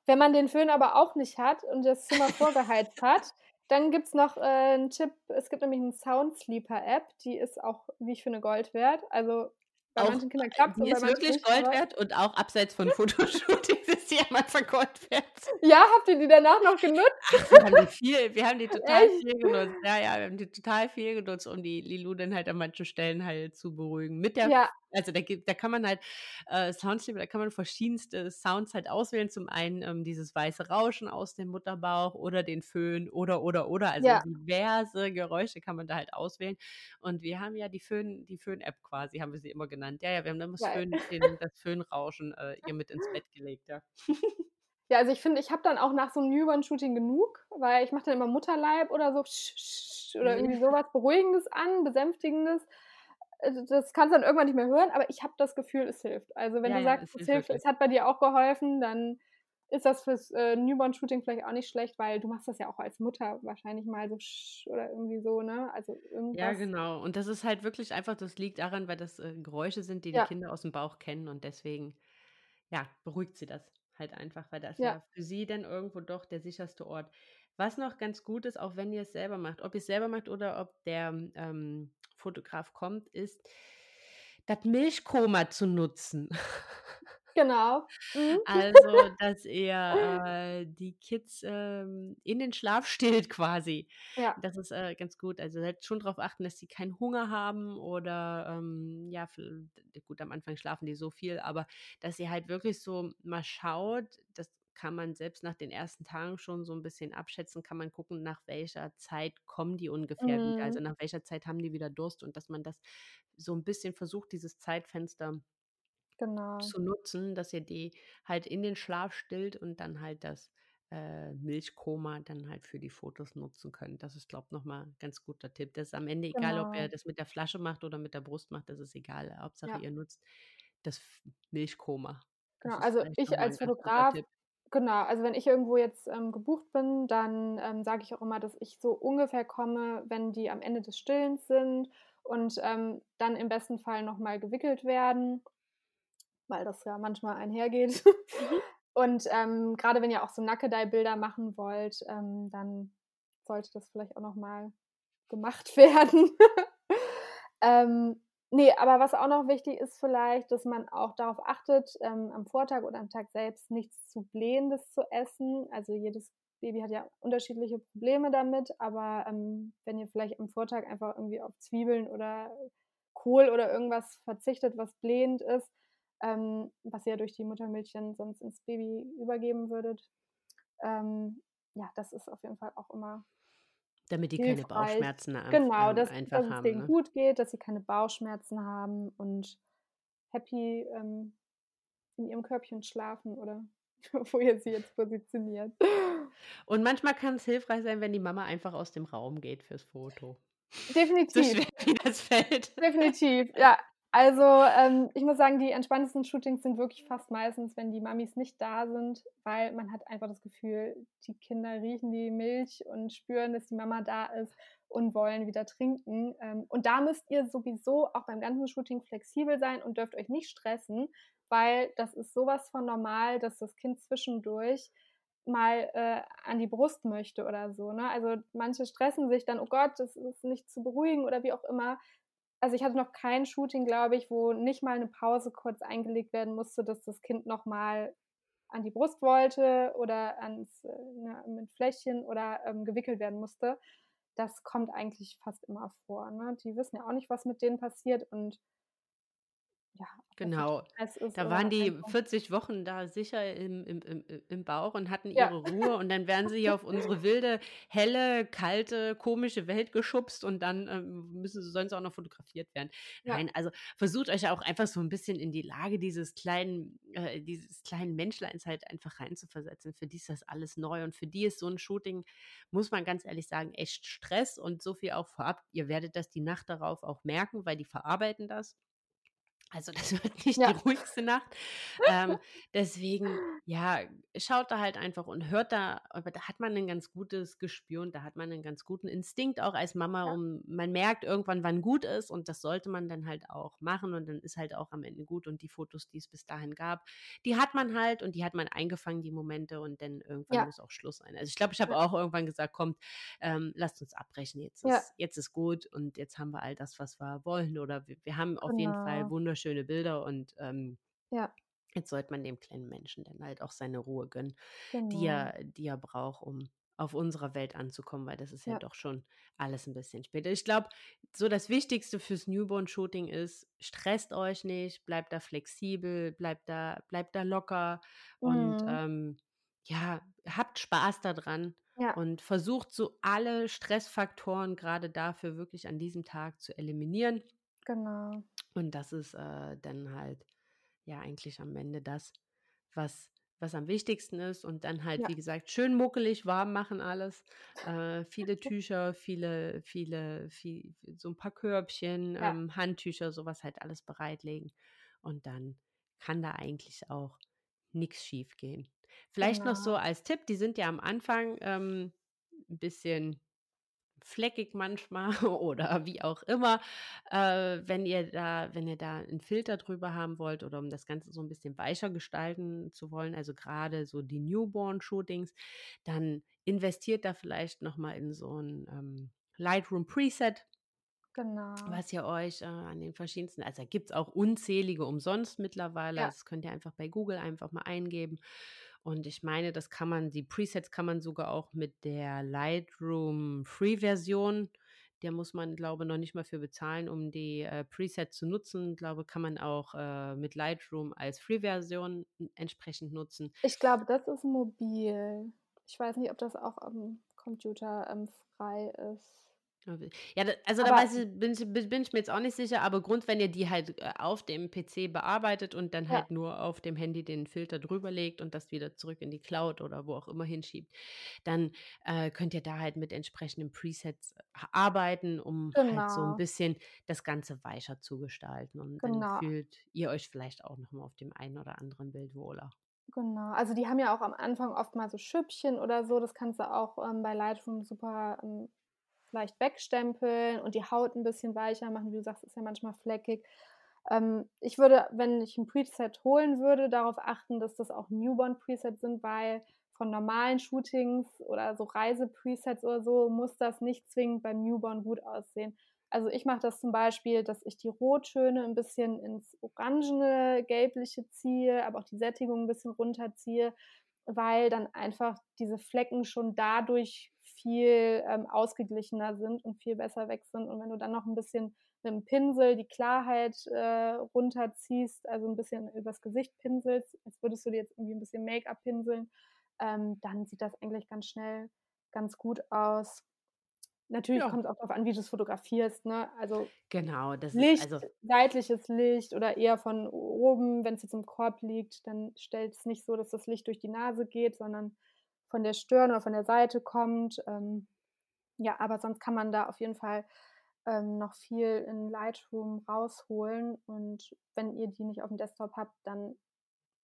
S2: Wenn man den Föhn aber auch nicht hat und das Zimmer vorgeheizt hat, dann gibt's noch, äh, 'n Tipp. Es gibt nämlich 'n Soundsleeper-App, die ist auch, wie ich finde, Gold wert. Also, bei
S1: Auch
S2: manchen Kindern klappt's und
S1: die ist wirklich
S2: nicht,
S1: Gold wert und auch abseits von Fotoshootings ist sie am Anfang Gold wert.
S2: Ja, habt ihr die danach noch genutzt?
S1: Ach, wir haben die viel wir haben die total
S2: Echt?
S1: viel genutzt. Ja, ja, wir haben die total viel genutzt, um die Lilu dann halt an manchen Stellen halt zu beruhigen. Mit der
S2: Ja.
S1: Also, da gibt da kann man halt, äh, Soundsleeper da kann man verschiedenste Sounds halt auswählen. Zum einen, ähm, dieses weiße Rauschen aus dem Mutterbauch oder den Föhn oder, oder, oder. Also,
S2: Ja.
S1: diverse Geräusche kann man da halt auswählen. Und wir haben ja die Föhn die Föhn-App quasi, haben wir sie immer genannt. Ja, ja, wir haben dann das. Föhn den das Föhnrauschen, äh, ihr mit ins Bett gelegt, ja.
S2: Ja, also, ich finde, ich habe dann auch nach so 'nem Newborn-Shooting genug, weil ich mache dann immer Mutterleib oder so oder
S1: Mhm.
S2: irgendwie so was Beruhigendes an, Besänftigendes. D das kannst du dann irgendwann nicht mehr hören, aber ich habe das Gefühl, es hilft. Also, wenn
S1: Ja,
S2: du
S1: ja,
S2: sagst,
S1: es
S2: es
S1: hilft wirklich.
S2: es hat bei dir auch geholfen, dann ist das fürs, äh, Newborn-Shooting vielleicht auch nicht schlecht, weil du machst das ja auch als Mutter wahrscheinlich mal so oder irgendwie so, ne? Also,
S1: Ja,
S2: irgendwas
S1: genau. Und das ist halt wirklich einfach das liegt daran, weil das, äh, Geräusche sind, die die
S2: Ja.
S1: Kinder aus'm Bauch kennen und deswegen, ja, beruhigt sie das halt einfach, weil das
S2: Ja.
S1: ja für sie dann irgendwo doch der sicherste Ort. Was noch ganz gut ist, auch wenn ihr's selber macht, ob ihr's selber macht oder ob der, ähm, Fotograf kommt, ist das Milchkoma zu nutzen.
S2: Genau. Mhm.
S1: Also, dass ihr, äh, die Kids, ähm, in den Schlaf stillt quasi.
S2: Ja.
S1: Das ist, äh, ganz gut. Also, halt schon drauf achten, dass sie keinen Hunger haben oder, ähm, ja, gut, am Anfang schlafen die so viel, aber dass ihr halt wirklich so mal schaut, das kann man selbst nach den ersten Tagen schon so ein bisschen abschätzen, kann man gucken, nach welcher Zeit kommen die ungefähr wieder. Also,
S2: Mhm.
S1: nach welcher Zeit haben die wieder Durst und dass man das so ein bisschen versucht, dieses Zeitfenster
S2: Genau.
S1: zu nutzen, dass ihr die halt in den Schlaf stillt und dann halt das, äh, Milchkoma dann halt für die Fotos nutzen könnt. Das ist, glaube ich, noch mal 'n ganz guter Tipp. Das ist am Ende egal, ob ihr
S2: Genau.
S1: das mit der Flasche macht oder mit der Brust macht, das ist egal. Hauptsache,
S2: Ja.
S1: ihr nutzt das Milchkoma.
S2: Genau,
S1: Das
S2: also ich als Fotograf. Genau, also wenn ich irgendwo jetzt, ähm, gebucht bin, dann, ähm, sage ich auch immer, dass ich so ungefähr komme, wenn die am Ende des Stillens sind und, ähm, dann im besten Fall noch mal gewickelt werden, weil das ja manchmal einhergeht.
S1: Mhm.
S2: Und, ähm, grade wenn ihr auch so Nackedei-Bilder machen wollt, ähm, dann sollte das vielleicht auch noch mal gemacht werden. Ähm, ne, aber was auch noch wichtig ist vielleicht, dass man auch darauf achtet, ähm, am Vortag oder am Tag selbst nichts zu Blähendes zu essen. Also, jedes Baby hat ja unterschiedliche Probleme damit, aber, ähm, wenn ihr vielleicht am Vortag einfach irgendwie auf Zwiebeln oder Kohl oder irgendwas verzichtet, was blähend ist, ähm, was ihr durch die Muttermilch dann sonst ins Baby übergeben würdet, ähm, ja, das ist auf jeden Fall auch immer
S1: Damit die keine
S2: hilfreich.
S1: Bauchschmerzen einf
S2: Genau,
S1: ähm,
S2: dass
S1: einfach
S2: dass es
S1: haben,
S2: denen
S1: ne?
S2: gut geht, dass sie keine Bauchschmerzen haben und happy, ähm, in ihrem Körbchen schlafen oder wo ihr sie jetzt positioniert.
S1: Und manchmal kann's hilfreich sein, wenn die Mama einfach aus dem Raum geht fürs Foto. So
S2: Definitiv.
S1: schwer wie das fällt.
S2: Definitiv, ja. Also, ähm, ich muss sagen, die entspanntesten Shootings sind wirklich fast meistens, wenn die Mamis nicht da sind, weil man hat einfach das Gefühl, die Kinder riechen die Milch und spüren, dass die Mama da ist und wollen wieder trinken. Ähm, und da müsst ihr sowieso auch beim ganzen Shooting flexibel sein und dürft euch nicht stressen, weil das ist so was von normal, dass das Kind zwischendurch mal, äh, an die Brust möchte oder so, ne? Also, manche stressen sich dann: „Oh Gott, das ist nicht zu beruhigen“ oder wie auch immer. Also, ich hatte noch kein Shooting, glaube ich, wo nicht mal 'ne Pause kurz eingelegt werden musste, dass das Kind noch mal an die Brust wollte oder ans äh, ne, mit Fläschchen oder, ähm, gewickelt werden musste. Das kommt eigentlich fast immer vor, ne? Die wissen ja auch nicht, was mit denen passiert und ja,
S1: Genau. Da waren die
S2: einfach
S1: 40 Wochen da sicher im im im im Bauch und hatten
S2: Ja.
S1: ihre Ruhe und dann werden sie hier auf unsere wilde, helle, kalte, komische Welt geschubst und dann, ähm, müssen sie sie auch noch fotografiert werden.
S2: Ja.
S1: Nein, also versucht euch auch einfach so 'n bisschen in die Lage dieses kleinen äh, dieses kleinen Menschleins halt einfach reinzuversetzen. Für die ist das alles neu und für die ist so 'n Shooting, muss man ganz ehrlich sagen, echt Stress und so viel auch vorab. Ihr werdet das die Nacht darauf auch merken, weil die verarbeiten das. Also, das wird nicht die
S2: Ja.
S1: ruhigste Nacht. Ähm, deswegen, ja, schaut da halt einfach und hört da aber da hat man 'nen ganz gutes Gespür und da hat man 'nen ganz guten Instinkt auch als Mama,
S2: Ja.
S1: um man merkt irgendwann, wann gut ist und das sollte man dann halt auch machen und dann ist halt auch am Ende gut und die Fotos, die es bis dahin gab, die hat man halt und die hat man eingefangen, die Momente und dann irgendwann
S2: Ja.
S1: muss auch Schluss sein. Also, ich glaube, ich habe auch irgendwann gesagt: „Kommt, ähm, lasst uns abbrechen. Jetzt ist jetzt ist gut und jetzt haben wir all das, was wir wollen oder wir wir haben auf jeden Fall
S2: Genau.
S1: Wunderschöne Bilder und, ähm,
S2: Ja.
S1: jetzt sollte man dem kleinen Menschen dann halt auch seine Ruhe gönnen, die
S2: Genau.
S1: er die er braucht, um auf unserer Welt anzukommen, weil das ist ja
S2: Ja.
S1: doch schon alles 'n bisschen später. Ich glaube, so das Wichtigste fürs Newborn-Shooting ist, stresst euch nicht, bleibt da flexibel, bleibt da bleibt da locker und,
S2: Mhm.
S1: ähm, ja, habt Spaß da dran
S2: Ja.
S1: und versucht so alle Stressfaktoren grade dafür wirklich an diesem Tag zu eliminieren.
S2: Genau.
S1: Und das ist, äh, dann halt, ja, eigentlich am Ende das, was was am wichtigsten ist und dann halt,
S2: Ja.
S1: wie gesagt, schön muckelig warm machen alles. Äh, viele Tücher, viele viele vie so 'n paar Körbchen,
S2: Ja.
S1: ähm, Handtücher, so was halt alles bereitlegen und dann kann da eigentlich auch nix schiefgehen. Vielleicht noch so
S2: Genau.
S1: als Tipp, die sind ja am Anfang, ähm, 'n bisschen fleckig manchmal oder wie auch immer. Äh, wenn ihr da wenn ihr da 'n Filter drüber haben wollt oder um das Ganze so 'n bisschen weicher gestalten zu wollen, also grade so die Newborn-Shootings, dann investiert da vielleicht noch mal in so 'n, ähm, Lightroom Preset.
S2: Genau.
S1: was ihr euch äh, an den verschiedensten, also gibt es auch unzählige umsonst mittlerweile.
S2: Ja.
S1: Das könnt ihr einfach bei Google einfach mal eingeben. Und ich meine, das kann man, die Presets kann man sogar auch mit der Lightroom Free-Version, der muss man, glaube ich, noch nicht mal für bezahlen, um die äh, Presets zu nutzen. Glaube, kann man auch äh, mit Lightroom als Free-Version entsprechend nutzen.
S2: Ich glaube, das ist mobil. Ich weiß nicht, ob das auch am Computer ähm, frei ist.
S1: Ja, da, also da
S2: Aber
S1: weiß ich, bin, ich, bin ich mir jetzt auch nicht sicher, aber Grund, wenn ihr die halt äh, auf dem PC bearbeitet und dann
S2: ja,
S1: halt nur auf dem Handy den Filter drüber legt und das wieder zurück in die Cloud oder wo auch immer hinschiebt, dann äh, könnt ihr da halt mit entsprechenden Presets äh, arbeiten, um halt so ein
S2: genau,
S1: bisschen das Ganze weicher zu gestalten. Und dann
S2: genau.
S1: fühlt ihr euch vielleicht auch nochmal auf dem einen oder anderen Bild wohler.
S2: Genau, also die haben ja auch am Anfang oft mal so Schüppchen oder so, das kannst du auch ähm, bei Lightroom super ähm, leicht wegstempeln und die Haut ein bisschen weicher machen. Wie du sagst, ist ja manchmal fleckig. Ähm, ich würde, wenn ich ein Preset holen würde, darauf achten, dass das auch Newborn-Presets sind, weil von normalen Shootings oder so Reise-Presets oder so muss das nicht zwingend beim Newborn gut aussehen. Also ich mache das zum Beispiel, dass ich die Rottöne ein bisschen ins orangene, gelbliche ziehe, aber auch die Sättigung ein bisschen runterziehe, weil dann einfach diese Flecken schon dadurch viel ähm, ausgeglichener sind und viel besser weg sind. Und wenn du dann noch ein bisschen mit dem Pinsel die Klarheit äh, runterziehst, also ein bisschen übers Gesicht pinselst, als würdest du dir jetzt irgendwie ein bisschen Make-up pinseln, ähm, dann sieht das eigentlich ganz schnell ganz gut aus. Natürlich
S1: Ja.
S2: kommt es auch darauf an, wie du es fotografierst. Ne? Also
S1: Genau, das ist
S2: Licht,
S1: also
S2: seitliches Licht oder eher von oben, wenn es jetzt im Korb liegt, dann stellt es nicht so, dass das Licht durch die Nase geht, sondern von der Stirn oder von der Seite kommt. Ähm, ja, aber sonst kann man da auf jeden Fall ähm, noch viel in Lightroom rausholen. Und wenn ihr die nicht auf dem Desktop habt, dann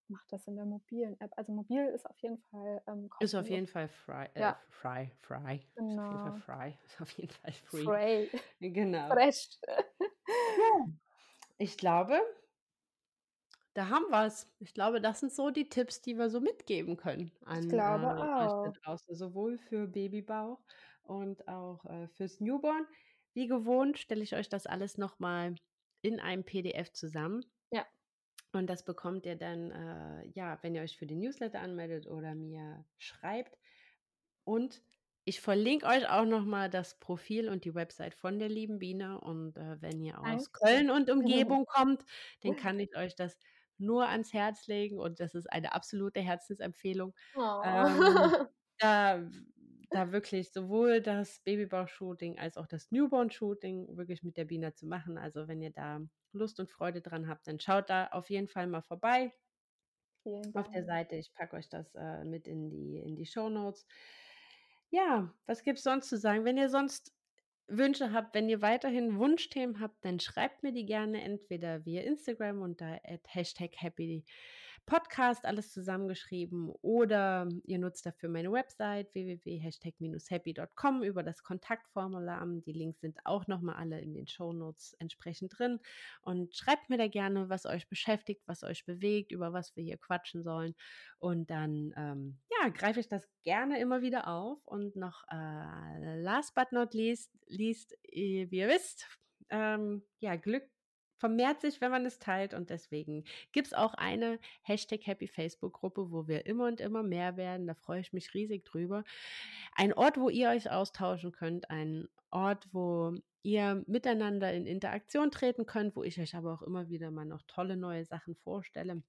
S2: macht das in der mobilen App. Also mobil ist auf jeden Fall ähm,
S1: ist auf jeden Fall frei, äh,
S2: Ja,
S1: frei, frei, ist auf jeden Fall
S2: genau.
S1: frei, ist auf jeden Fall free.
S2: Frey.
S1: Genau.
S2: Fresh.
S1: Ja, ich glaube, da haben wir es. Ich glaube, das sind so die Tipps, die wir so mitgeben können
S2: Ich
S1: an
S2: glaube
S1: äh, euch da
S2: auch.
S1: draußen, sowohl für Babybauch und auch äh, fürs Newborn. Wie gewohnt stelle ich euch das alles nochmal in einem PDF zusammen.
S2: Ja,
S1: Und das bekommt ihr dann, äh, ja, wenn ihr euch für den Newsletter anmeldet oder mir schreibt. Und ich verlinke euch auch nochmal das Profil und die Website von der lieben Biene. Und äh, wenn ihr aus
S2: danke.
S1: Köln und Umgebung kommt, dann kann ich euch das nur ans Herz legen. Und das ist eine absolute Herzensempfehlung. Ähm,
S2: Oh.
S1: da, da wirklich sowohl das Babybauch-Shooting als auch das Newborn-Shooting wirklich mit der Biene zu machen. Also wenn ihr da Lust und Freude dran habt, dann schaut da auf jeden Fall mal vorbei auf der. Seite. Ich packe euch das äh, mit in die, in die Show Notes. Ja, was gibt es sonst zu sagen? Wenn ihr sonst Wünsche habt, wenn ihr weiterhin Wunschthemen habt, dann schreibt mir die gerne entweder via Instagram unter Hashtag Happy Podcast, alles zusammengeschrieben, oder ihr nutzt dafür meine Website www.hashtag-happy.com über das Kontaktformular. Die Links sind auch nochmal alle in den Show Notes entsprechend drin. Und schreibt mir da gerne, was euch beschäftigt, was euch bewegt, über was wir hier quatschen sollen. Und dann, ähm, ja, greife ich das gerne immer wieder auf. Und noch äh, last but not least, least wie ihr wisst, ähm, ja, Glück vermehrt sich, wenn man es teilt. Und deswegen gibt es auch eine Hashtag Happy Facebook-Gruppe, wo wir immer und immer mehr werden. Da freue ich mich riesig drüber. Ein Ort, wo ihr euch austauschen könnt, ein Ort, wo ihr miteinander in Interaktion treten könnt, wo ich euch aber auch immer wieder mal noch tolle neue Sachen vorstelle.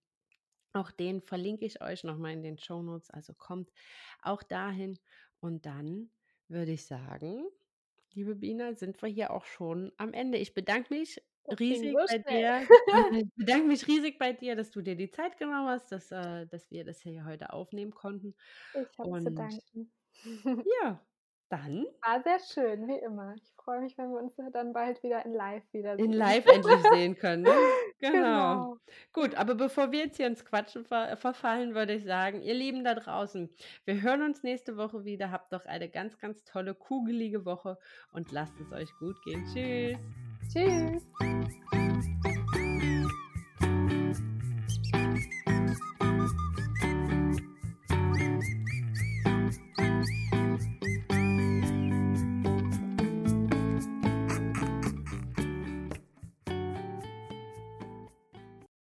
S1: Auch den verlinke ich euch nochmal in den Show Notes. Also kommt auch dahin. Und dann würde ich sagen, liebe Bina, sind wir hier auch schon am Ende. Ich bedanke mich riesig bei dir. Ich bedanke mich riesig bei dir, dass du dir die Zeit genommen hast, dass, äh, dass wir das hier heute aufnehmen konnten.
S2: Ich habe zu danken.
S1: ja, dann
S2: War sehr schön, wie immer. Ich freue mich, wenn wir uns dann bald wieder in live
S1: in
S2: wiedersehen.
S1: live endlich sehen können. Ne? Genau.
S2: Genau.
S1: Gut, aber bevor wir jetzt hier ins Quatschen ver verfallen, würde ich sagen, ihr Lieben da draußen, wir hören uns nächste Woche wieder. Habt doch eine ganz, ganz tolle, kugelige Woche und lasst es euch gut gehen. Tschüss.
S2: Tschüss.